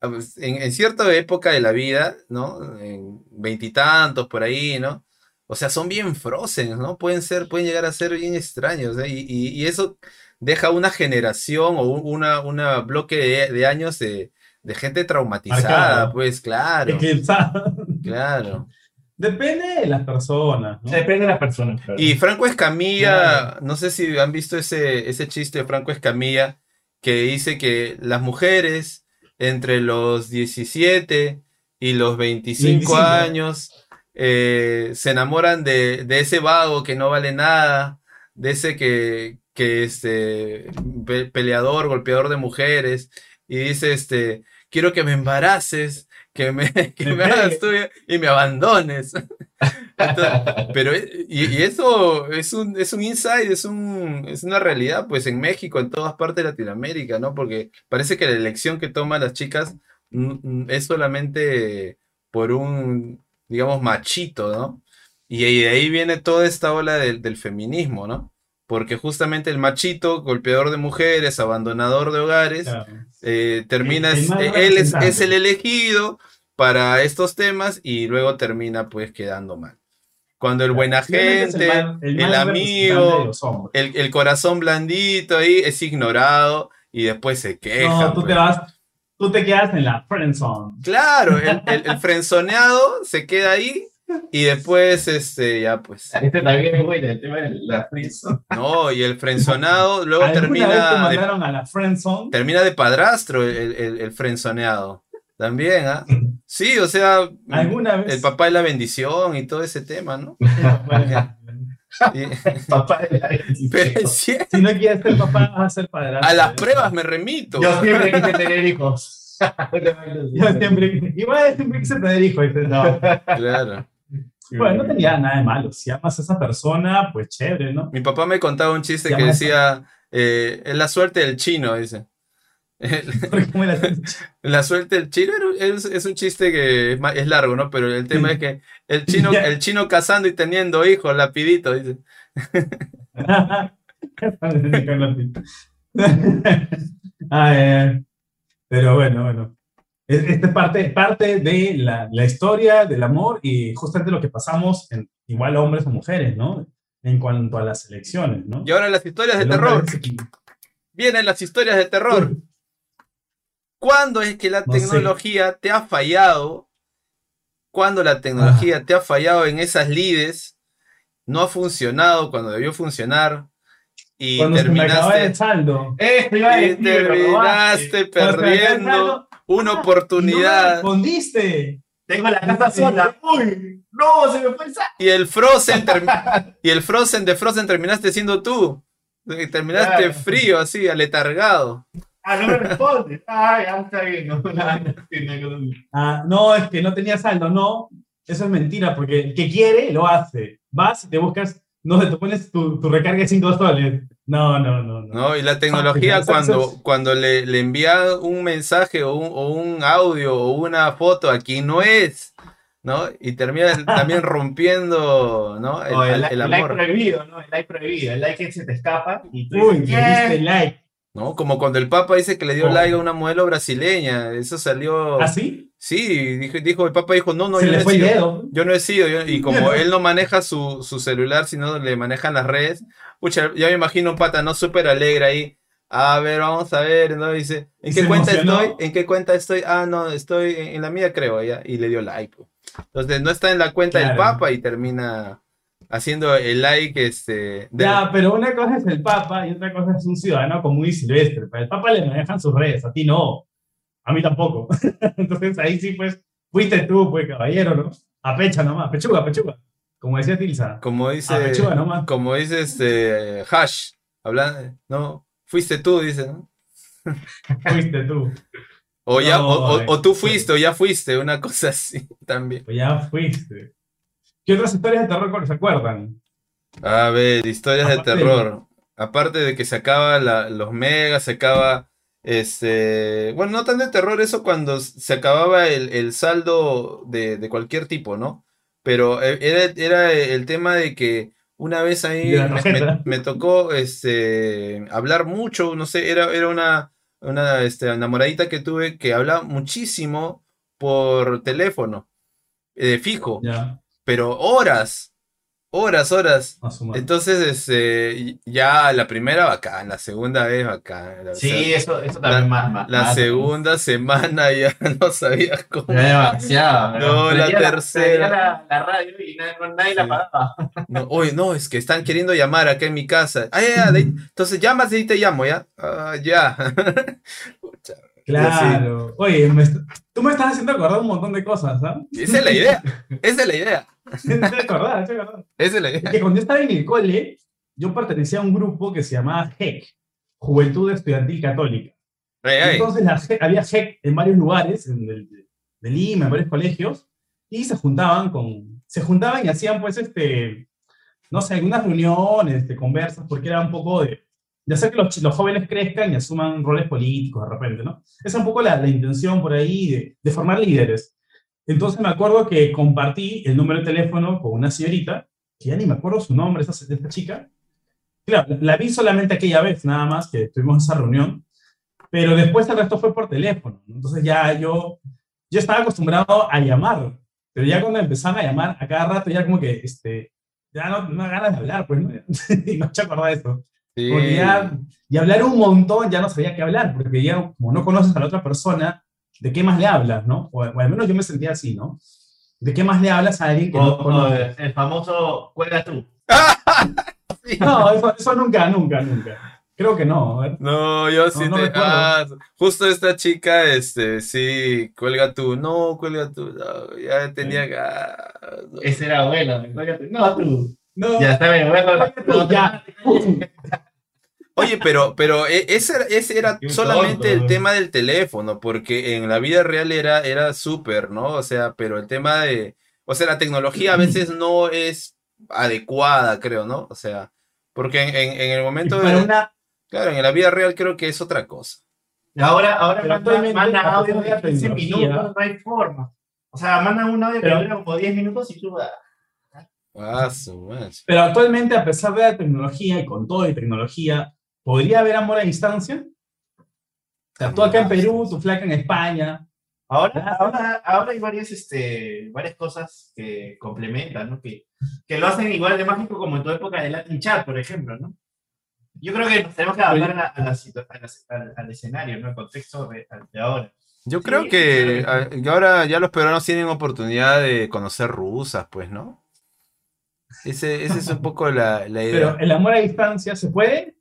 Speaker 5: en, en cierta época de la vida, ¿no? En veintitantos, por ahí, ¿no? O sea, son bien Frozen, ¿no? Pueden ser, pueden llegar a ser bien extraños, ¿eh? Y, y- y eso deja una generación o un- una, una bloque de, de años de, de gente traumatizada, pues, claro,
Speaker 4: Es que, ¿sabes?
Speaker 5: claro.
Speaker 4: Depende de las personas, ¿no?
Speaker 3: depende de las personas. claro.
Speaker 5: Y Franco Escamilla, no sé si han visto ese, ese chiste de Franco Escamilla que dice que las mujeres entre los 17 y los 25
Speaker 4: 25.
Speaker 5: años eh, se enamoran de, de ese vago que no vale nada, de ese que, que este pe- peleador, golpeador de mujeres, y dice este, quiero que me embaraces, que me, que
Speaker 4: Me
Speaker 5: me hagas tuya y me abandones. Entonces, pero, eh, y, y eso es un, es un insight, es, un, es una realidad, pues en México, en todas partes de Latinoamérica, ¿no? Porque parece que la elección que toman las chicas mm, mm, es solamente por un, digamos, machito, ¿no? Y de ahí viene toda esta ola del, del feminismo, ¿no? Porque justamente el machito, golpeador de mujeres, abandonador de hogares,
Speaker 4: Claro.
Speaker 5: eh, termina,
Speaker 4: El- el
Speaker 5: eh, él es, el elegido para estos temas y luego termina pues quedando mal. Cuando el buena gente,
Speaker 4: mal-
Speaker 5: el,
Speaker 4: mal
Speaker 5: amigo, el, el corazón blandito ahí es ignorado y después se queja.
Speaker 4: No, tú
Speaker 5: pues.
Speaker 4: te vas, tú te quedas en la friend zone.
Speaker 5: Claro, el, el, el frenzoneado se queda ahí y después este ya pues
Speaker 3: Este también es bueno, el tema de la frisa.
Speaker 5: no, y el frenzonado luego
Speaker 4: ¿Alguna vez te
Speaker 5: termina de,
Speaker 4: mandaron a la friend zone?
Speaker 5: termina de padrastro el, el, el frenzoneado. También, ¿ah? Sí, o sea,
Speaker 4: ¿Alguna vez?
Speaker 5: el papá de la bendición y todo ese tema, ¿no?
Speaker 4: Bueno,
Speaker 5: Y-
Speaker 3: Papá de la
Speaker 5: pero
Speaker 4: si no quieres ser papá, vas a ser padrastro.
Speaker 5: a las pruebas me remito.
Speaker 3: Yo siempre quise tener hijos.
Speaker 4: Yo siempre, igual siempre quise tener hijos. no.
Speaker 5: Claro.
Speaker 4: Bueno, no tenía nada de malo. Si amas a esa persona, pues chévere, ¿no?
Speaker 5: Mi papá me contaba un chiste que decía, eh, es la suerte del chino, dice.
Speaker 4: Era-
Speaker 5: La suerte del chino es, es un chiste que es, largo, ¿no? Pero el tema es que el chino, el chino casando y teniendo hijos, lapidito, dice.
Speaker 4: Ah, eh, pero bueno, bueno. Es- Esta es parte, parte de la, la historia del amor y justamente lo que pasamos en igual hombres o mujeres, ¿no? En cuanto a las elecciones, ¿no?
Speaker 5: Y ahora las historias de
Speaker 4: El
Speaker 5: terror. Vienen las historias de terror. ¿Cuándo es que la
Speaker 4: No sé.
Speaker 5: tecnología te ha fallado? ¿Cuándo la tecnología
Speaker 4: Ah.
Speaker 5: te ha fallado en esas lides? No ha funcionado cuando debió funcionar. Y
Speaker 4: Cuando me el
Speaker 5: terminaste,
Speaker 4: saldo.
Speaker 3: Esto iba a
Speaker 5: y terminaste perdiendo
Speaker 4: saldo,
Speaker 5: una
Speaker 4: ah, No
Speaker 5: oportunidad.
Speaker 4: respondiste.
Speaker 3: Tengo la casa sola. Uy, no, se me fue el saco.
Speaker 5: Y el Frozen y el Frozen de Frozen terminaste siendo tú. Terminaste
Speaker 3: Claro.
Speaker 5: frío, así, aletargado.
Speaker 3: Ah, no me responde. Ah, ya está bien. No.
Speaker 4: Ah, no, es que no tenía saldo. No, eso es mentira, porque el que quiere lo hace. Vas y te buscas, no sé, te pones tu, tu recarga de 5 soles. No, no, no. no.
Speaker 5: ¿no? Y la tecnología
Speaker 4: Exacto,
Speaker 5: cuando, cuando le, le envía un mensaje o un, o un audio o una foto a quien no es, ¿no? Y termina también rompiendo, ¿no? El,
Speaker 3: el,
Speaker 5: el
Speaker 3: like- el like prohibido, ¿no? El like prohibido. El like que se te escapa y tú
Speaker 4: Uy, me
Speaker 3: dices,
Speaker 4: like.
Speaker 5: ¿No? Como cuando el Papa dice que le dio
Speaker 4: Oh.
Speaker 5: like a una modelo brasileña, eso salió...
Speaker 4: ¿Ah, sí?
Speaker 5: Sí, dijo, dijo, el Papa dijo, no, no,
Speaker 4: Se
Speaker 5: yo
Speaker 4: le
Speaker 5: no
Speaker 4: fue
Speaker 5: sido. Yo no he sido, yo- y como él no maneja su, su celular, sino le manejan las redes, pucha, ya me imagino un pata, ¿no? Súper alegre ahí. A ver, vamos a ver, ¿no? Dice, ¿en qué cuenta
Speaker 4: emocionó.
Speaker 5: estoy? ¿En qué cuenta estoy? Ah, no, estoy en, en la mía, creo, ya. Y le dio like. pues. Entonces, no está en la cuenta del. Papa y termina haciendo el like, este.
Speaker 4: Ya, pero una cosa es el Papa y otra cosa es un ciudadano común y silvestre. Para el Papa le manejan sus redes, a ti no. A mí tampoco. Entonces ahí sí, pues, fuiste tú, pues, caballero, ¿no? A pecha nomás, pechuga, pechuga. Como decía Tilsa.
Speaker 5: como dice,
Speaker 4: A pechuga nomás.
Speaker 5: como dice este Hash, hablando, no, fuiste tú, dice, ¿no?
Speaker 4: Fuiste tú.
Speaker 5: O ya,
Speaker 4: No,
Speaker 5: o, o- o tú
Speaker 4: sí.
Speaker 5: fuiste, o ya fuiste, una cosa así también.
Speaker 4: Pues ya fuiste. ¿Qué otras historias de terror se acuerdan?
Speaker 5: A ver, historias de
Speaker 4: Aparte de-
Speaker 5: terror. Aparte de que se acaba la- los megas, se acaba este. Bueno, no tan de terror eso cuando se acababa el, el saldo de, de cualquier tipo, ¿no? Pero eh, era, era el tema de que una vez ahí me,
Speaker 4: tarjeta.
Speaker 5: me- me tocó este hablar mucho, no sé, era, era una, una este, enamoradita que tuve que hablaba muchísimo por teléfono, eh, fijo,
Speaker 4: Ya,
Speaker 5: pero horas, horas, horas. Entonces, este, ya la primera bacán, la segunda vez bacán. la-
Speaker 3: Sí,
Speaker 5: o sea,
Speaker 3: eso, eso también más. más
Speaker 5: la
Speaker 3: más-
Speaker 5: segunda semana ya no sabía cómo.
Speaker 3: Demasiado.
Speaker 5: No, la tercera.
Speaker 3: La, la radio y nadie, no- nadie la
Speaker 5: Sí.
Speaker 3: pagaba.
Speaker 5: No, oye, no, es que están queriendo llamar acá en mi casa. Ah, ya, ya, de- entonces llamas y te llamo, ¿ya? Ah, ya.
Speaker 4: Claro. Oye, me tú me estás haciendo acordar un montón de cosas, ¿ah?
Speaker 5: Esa es la idea. Esa es la idea.
Speaker 4: Te acordás, te acordás.
Speaker 5: Esa es la
Speaker 4: Es
Speaker 5: idea.
Speaker 4: que cuando yo estaba en el cole, yo pertenecía a un grupo que se llamaba HEC, Juventud Estudiantil Católica.
Speaker 5: Ay, ay.
Speaker 4: Entonces la GEC- había HEC en varios lugares, en el, de Lima, en varios colegios, y se juntaban con, se juntaban y hacían pues este, no sé, algunas reuniones, de conversas, porque era un poco de, de hacer que los, los jóvenes crezcan y asuman roles políticos de repente, ¿no? Esa es un poco la, la intención por ahí de, de formar líderes. Entonces me acuerdo que compartí el número de teléfono con una señorita, que ya ni me acuerdo su nombre, esa, esta chica. Claro, la vi solamente aquella vez, nada más, que tuvimos esa reunión, pero después el resto fue por teléfono. ¿no? Entonces ya yo, yo estaba acostumbrado a llamar, pero ya cuando empezaban a llamar a cada rato, ya como que, este, ya no, no ganas de hablar, pues, ¿no? y no se acordaba de eso.
Speaker 5: Sí.
Speaker 4: Y hablar un montón, ya no sabía qué hablar, porque ya como no conoces a la otra persona, ¿de qué más le hablas, no? O, o al menos yo me sentía así, ¿no? ¿De qué más le hablas a alguien que
Speaker 3: O,
Speaker 4: no conoces?
Speaker 3: el famoso cuelga tú.
Speaker 4: No, eso, eso nunca, nunca, nunca. Creo que no. ver.
Speaker 5: No, yo sí
Speaker 4: no
Speaker 5: te.
Speaker 4: recuerdo.
Speaker 5: ah, justo esta chica, este, sí, cuelga tú. No, cuelga tú. no, ya tenía. ah, no.
Speaker 3: Ese era bueno. cuelga tú. No, tú.
Speaker 4: No,
Speaker 3: Ya está bien, bueno.
Speaker 4: ya.
Speaker 5: Oye, pero, pero e- ese era, ese era solamente
Speaker 3: tonto.
Speaker 5: el tema del teléfono, porque en la vida real era, era súper, ¿no? O sea, pero el tema de. O sea, la tecnología a veces no es adecuada, creo, ¿no? O sea, porque en, en- en el momento de.
Speaker 4: una,
Speaker 5: Claro, en la vida real creo que es otra cosa.
Speaker 3: Ahora, ahora manda, manda audio
Speaker 4: de la
Speaker 3: de 15
Speaker 4: tecnología-
Speaker 3: minutos, no hay forma. O sea, mandan un audio que dura como 10 minutos y tú. Ah,
Speaker 4: pero actualmente, a pesar de la tecnología y con todo y tecnología, ¿podría haber amor a distancia? O sea, tú acá en Perú, tu flaca en España.
Speaker 3: Ahora, ahora, ahora hay varias, este, varias cosas que complementan, ¿no? Que, que lo hacen igual de mágico como en tu época de Latin Chat, por ejemplo, ¿no? Yo creo que nos tenemos que adaptar a la- a la situa- a la- al, al escenario, ¿no? El contexto de, de ahora.
Speaker 5: Yo
Speaker 3: Sí,
Speaker 5: creo que,
Speaker 3: claro.
Speaker 5: a- que ahora ya los peruanos tienen oportunidad de conocer rusas, pues, ¿no? Ese, ese es un poco la, la idea.
Speaker 4: Pero el amor a distancia, ¿se puede?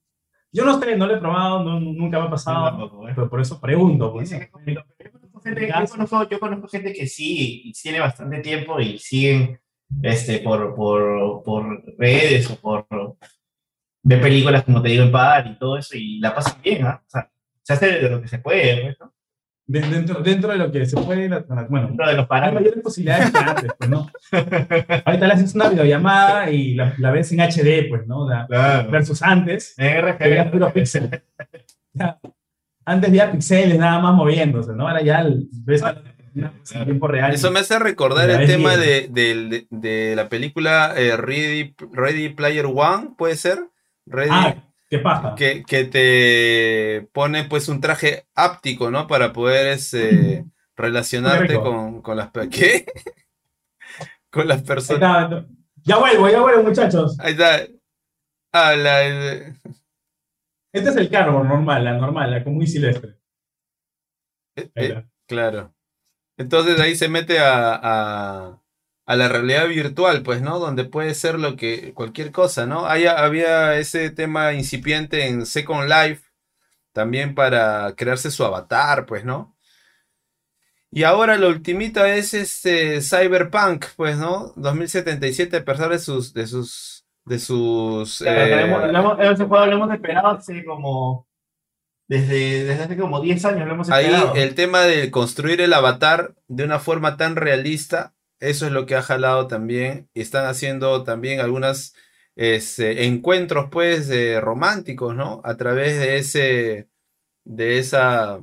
Speaker 4: Yo no sé, no lo he probado, no- nunca me ha pasado,
Speaker 3: ¿eh?
Speaker 4: pero por eso pregunto. pues.
Speaker 3: Que- Yo conozco gente, yo conozco, yo conozco gente que sí, tiene bastante tiempo y siguen este, por, por, por redes o por ver películas, como te digo, en par y todo eso, y la pasan bien, ¿ah? O sea, se hace de lo que se puede, pues, ¿no?
Speaker 4: De- Dentro, dentro de lo que se puede, la- bueno,
Speaker 3: Dentro de los
Speaker 4: hay
Speaker 3: parámetros.
Speaker 4: mayores posibilidades que antes, pues, ¿no? Ahorita le haces una videollamada y la, la ves en HD, pues, ¿no? La-
Speaker 3: Claro.
Speaker 4: versus antes,
Speaker 3: En
Speaker 4: que veías
Speaker 3: RGB.
Speaker 4: puro píxel. Ya. Antes había píxeles nada más moviéndose, ¿no? Ahora ya el- ves a- en tiempo real.
Speaker 5: Eso me hace recordar el tema de, del- de- de la película eh, Ready, Ready Player One, ¿puede ser? Ready,
Speaker 4: Ah, ¿Qué pasa?
Speaker 5: que, que te pone pues un traje áptico, ¿no? Para poder este, relacionarte con, con las ¿Qué? con las personas.
Speaker 4: Ya vuelvo, ya vuelvo, muchachos.
Speaker 5: Ahí está. Ah, la- el-
Speaker 4: Este es el cargo normal, la normal, la común y silvestre.
Speaker 5: eh, eh, claro. Entonces ahí se mete a, a, a la realidad virtual, pues, ¿no? Donde puede ser lo que, cualquier cosa, ¿no? Ahí había ese tema incipiente en Second Life, también para crearse su avatar, pues, ¿no? Y ahora lo ultimita es este Cyberpunk, pues, ¿no? 2077, a pesar de sus, de sus, de sus,
Speaker 3: Claro,
Speaker 5: eh,
Speaker 3: hemos- lo hemos- ese juego lo hemos esperado hace como. Desde, desde hace como 10 años lo hemos
Speaker 5: Ahí
Speaker 3: esperado.
Speaker 5: el tema de construir el avatar de una forma tan realista, eso es lo que ha jalado también. Y están haciendo también algunos encuentros, pues, eh, románticos, ¿no? A través de ese, de esa,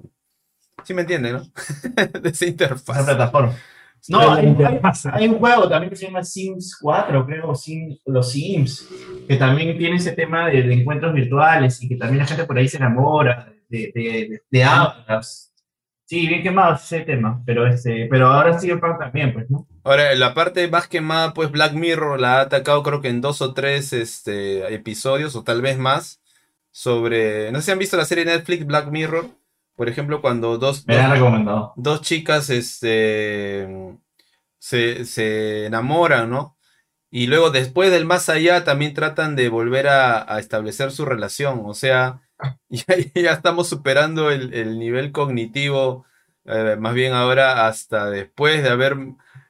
Speaker 5: ¿sí me entienden, no? De esa
Speaker 3: esa
Speaker 5: interfaz.
Speaker 3: plataforma. No, hay, hay-
Speaker 4: interfaz.
Speaker 3: hay un juego también que se llama Sims 4, creo, Sims- los Sims, que también tiene ese tema de, de encuentros virtuales y que también la gente por ahí se enamora de, de, de, de avatars. Sí, bien quemado ese tema, pero, este, pero ahora sí el también, pues, ¿no?
Speaker 5: Ahora, la parte más quemada, pues Black Mirror la ha atacado creo que en dos o tres este, episodios, o tal vez más, sobre... No sé si han visto la serie de Netflix Black Mirror, por ejemplo, cuando dos,
Speaker 3: Me
Speaker 5: dos-
Speaker 3: recomendado.
Speaker 5: chicas este, se, se enamoran, ¿no? Y luego después del más allá también tratan de volver a, a establecer su relación. O sea, ya, ya estamos superando el, el nivel cognitivo, eh, más bien ahora hasta después de haber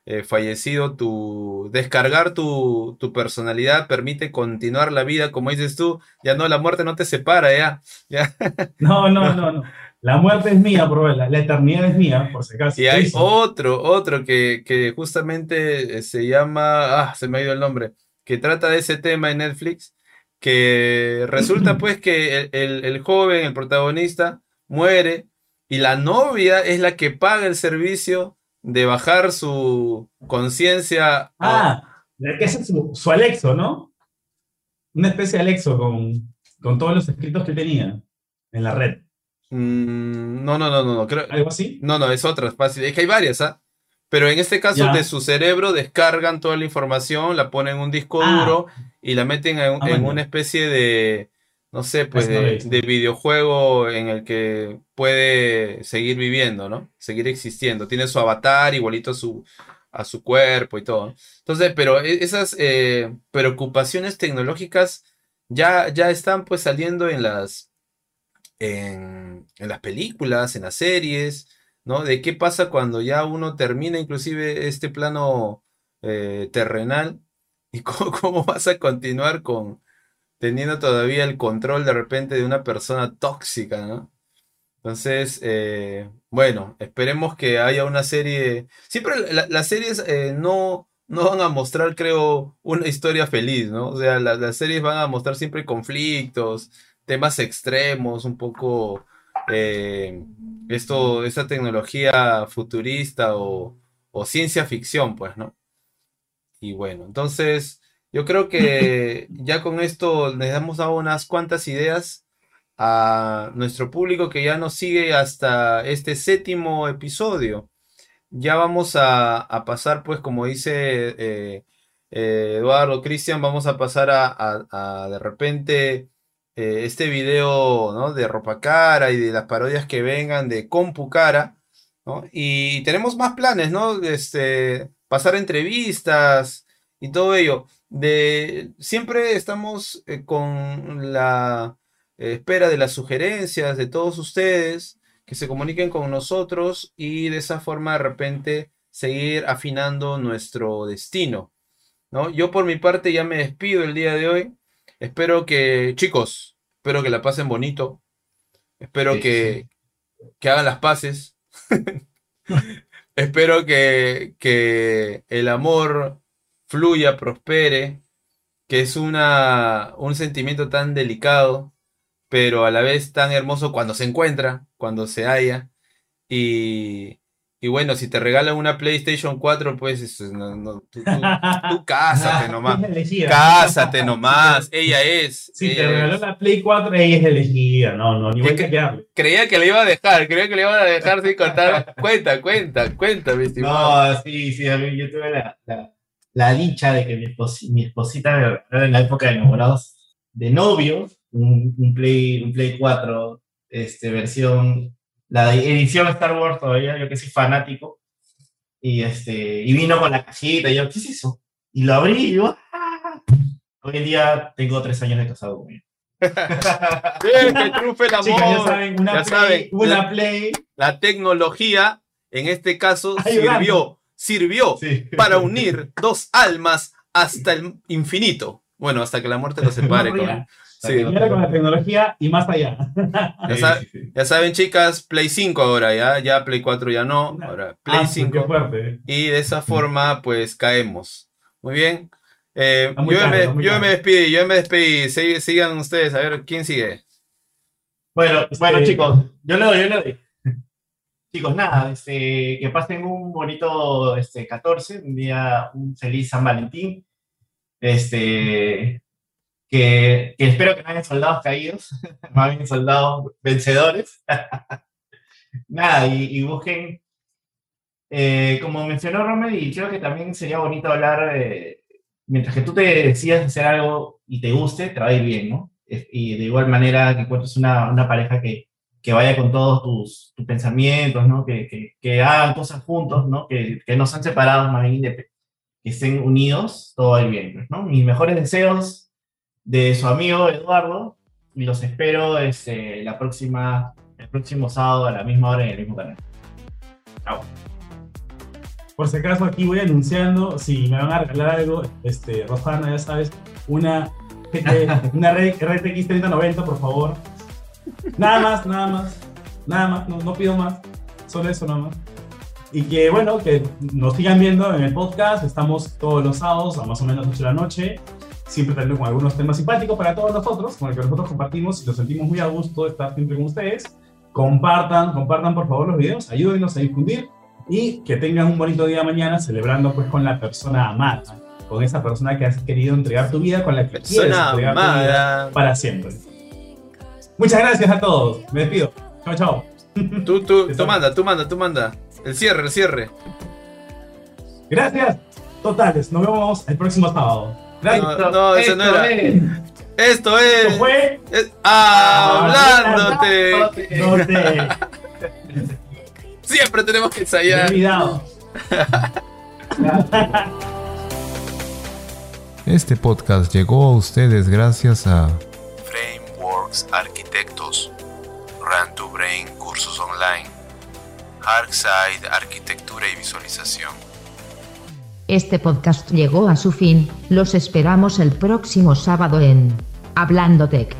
Speaker 5: eh, fallecido, tu, descargar tu, tu personalidad permite continuar la vida, como dices tú, ya no, la muerte no te separa, ya. ya.
Speaker 4: No, no, no, no. La muerte es mía, bro. La, la eternidad es mía, por si acaso.
Speaker 5: Y hay
Speaker 4: Eso.
Speaker 5: otro, otro que, que justamente eh, se llama, ah, se me ha ido el nombre, que trata de ese tema en Netflix, que resulta pues que el, el- el joven, el protagonista, muere y la novia es la que paga el servicio de bajar su conciencia. a-
Speaker 4: Ah, que ese es su, su Alexo, ¿no? Una especie de Alexo con, con todos los escritos que tenía en la red.
Speaker 5: Mm, no, no, no, no, no, creo,
Speaker 4: ¿Algo así?
Speaker 5: No, no, es otra, es fácil. Es que hay varias, ¿ah? Pero en este caso
Speaker 4: Ya.
Speaker 5: de su cerebro descargan toda la información, la ponen en un disco
Speaker 4: Ah.
Speaker 5: duro y la meten en,
Speaker 4: Ah,
Speaker 5: en una especie de, no sé, pues de, videojuego en el que puede seguir viviendo, ¿no? Seguir existiendo. Tiene su avatar igualito a su, a su cuerpo y todo. Entonces, pero e- esas eh, preocupaciones tecnológicas ya, ya están pues saliendo en las, en, en las películas, en las series. ¿no? De qué pasa cuando ya uno termina inclusive este plano eh, terrenal y cómo, cómo vas a continuar con teniendo todavía el control de repente de una persona tóxica, ¿no? Entonces, eh, bueno, esperemos que haya una serie. Siempre la- las series eh, no, no van a mostrar, creo, una historia feliz, ¿no? O sea, la- las series van a mostrar siempre conflictos, temas extremos, un poco eh, esto, esta tecnología futurista o, o ciencia ficción, pues, ¿no? Y bueno, entonces yo creo que ya con esto les hemos dado unas cuantas ideas a nuestro público que ya nos sigue hasta este séptimo episodio. Ya vamos a, a pasar, pues, como dice eh, eh, Eduardo, Cristian, vamos a pasar a, a- a, de repente eh, este video, ¿no? De ropa cara y de las parodias que vengan de Compu Cara, ¿no? Y tenemos más planes, ¿no? Este, pasar entrevistas y todo ello. De, siempre estamos eh, con la espera de las sugerencias de todos ustedes que se comuniquen con nosotros y de esa forma de repente seguir afinando nuestro destino, ¿no? Yo por mi parte ya me despido el día de hoy. Espero que, chicos, espero que la pasen bonito. Espero
Speaker 3: Sí,
Speaker 5: que, que hagan las paces. Espero que, que el amor fluya, prospere, que es una, un sentimiento tan delicado, pero a la vez tan hermoso cuando se encuentra, cuando se halla. Y, Y bueno, si te regalan una PlayStation 4, pues eso, no, no, tú, tú- tú cásate nomás. Cásate nomás. Ella es.
Speaker 4: Si te regaló
Speaker 5: es.
Speaker 4: la Play 4, ella es elegida. No, no, ni voy a.
Speaker 5: Creía que le iba a dejar, creía que le iban a dejar sin contar. Cuenta, cuenta, cuenta, mi estimado.
Speaker 3: No, sí, sí, yo tuve la, la, la dicha de que mi, esposi- mi esposita en la época de enamorados de novio un, un Play, un Play 4, este, versión, la edición Star Wars todavía, yo que soy fanático, y, este, y vino con la cajita, y yo, ¿qué es eso? Y lo abrí y yo, ¡ah! Hoy en día tengo tres años de casado con ella.
Speaker 5: Bien, que triunfe el
Speaker 4: Chicas, ya
Speaker 5: amor.
Speaker 4: saben, una
Speaker 5: ya
Speaker 4: Play,
Speaker 5: saben,
Speaker 4: una
Speaker 5: la-
Speaker 4: Play.
Speaker 5: La tecnología, en este caso,
Speaker 4: Ayudando.
Speaker 5: sirvió, sirvió
Speaker 3: Sí.
Speaker 5: para unir dos almas hasta el infinito. Bueno, hasta que la muerte los separe. Con-. Sí.
Speaker 4: Con la tecnología y más allá.
Speaker 5: Ya, sa- ya saben, chicas, Play 5 ahora, ya, ya Play 4 ya no, ahora Play
Speaker 4: Ah, pues,
Speaker 5: 5.
Speaker 4: Qué fuerte.
Speaker 5: Y de esa forma, pues caemos. Muy bien. Eh, yo,
Speaker 4: caro,
Speaker 5: me, yo me despedí, yo me despedí. Sig- sigan ustedes, a ver quién sigue.
Speaker 3: Bueno,
Speaker 4: Este-
Speaker 3: bueno, chicos, yo le doy, yo le doy. Chicos, nada, este, que pasen un bonito este, 14, un día, un feliz San Valentín. Este, que, espero que no hayan soldados caídos, más bien soldados vencedores. nada, y, busquen, eh, como mencionó Romer, y creo que también sería bonito hablar, eh, mientras que tú te decidas hacer algo y te guste, te bien, ¿no? Y de igual manera que encuentres una pareja que, que vaya con todos tus, tus pensamientos, ¿no? Que, que, que hagan cosas juntos, ¿no? Que, que no sean separados, más bien que estén unidos, todo ir bien, pues, ¿no? Mis mejores deseos de su amigo Eduardo y los espero este, la próxima, el próximo sábado a la misma hora en el mismo canal. Chao.
Speaker 4: Por si acaso aquí voy anunciando, si me van a regalar algo, este, Rosana, ya sabes, una, una RTX 3090, por favor. Nada más, nada más, nada más, no, no pido más, solo eso nada más. Y que bueno, que nos sigan viendo en el podcast, estamos todos los sábados a más o menos 8 de la noche, siempre con algunos temas simpáticos para todos nosotros, con el que nosotros compartimos y nos sentimos muy a gusto de estar siempre con ustedes. Compartan, compartan por favor los videos, ayúdenos a difundir y que tengan un bonito día mañana celebrando pues con la persona amada, con esa persona que has querido entregar tu vida, con la que quieres
Speaker 5: Persona
Speaker 4: entregar tu vida
Speaker 5: amada.
Speaker 4: para siempre. Muchas gracias a todos, me despido. Chao, chao.
Speaker 5: Tú, tú, tú manda, tú manda, tú manda. El cierre, el cierre.
Speaker 4: Gracias, totales, nos vemos el próximo sábado. Gracias.
Speaker 5: No, no, ese no
Speaker 3: Esto es-
Speaker 5: Esto
Speaker 4: Esto
Speaker 5: es.
Speaker 4: fue
Speaker 5: es- hablándote.
Speaker 4: No te
Speaker 5: Siempre tenemos que ensayar.
Speaker 4: olvidado.
Speaker 2: Este podcast llegó a ustedes gracias a Frameworks Arquitectos, Run to Brain Cursos Online, Arcside Arquitectura y Visualización.
Speaker 1: Este podcast llegó a su fin, los esperamos el próximo sábado en Hablando Tech.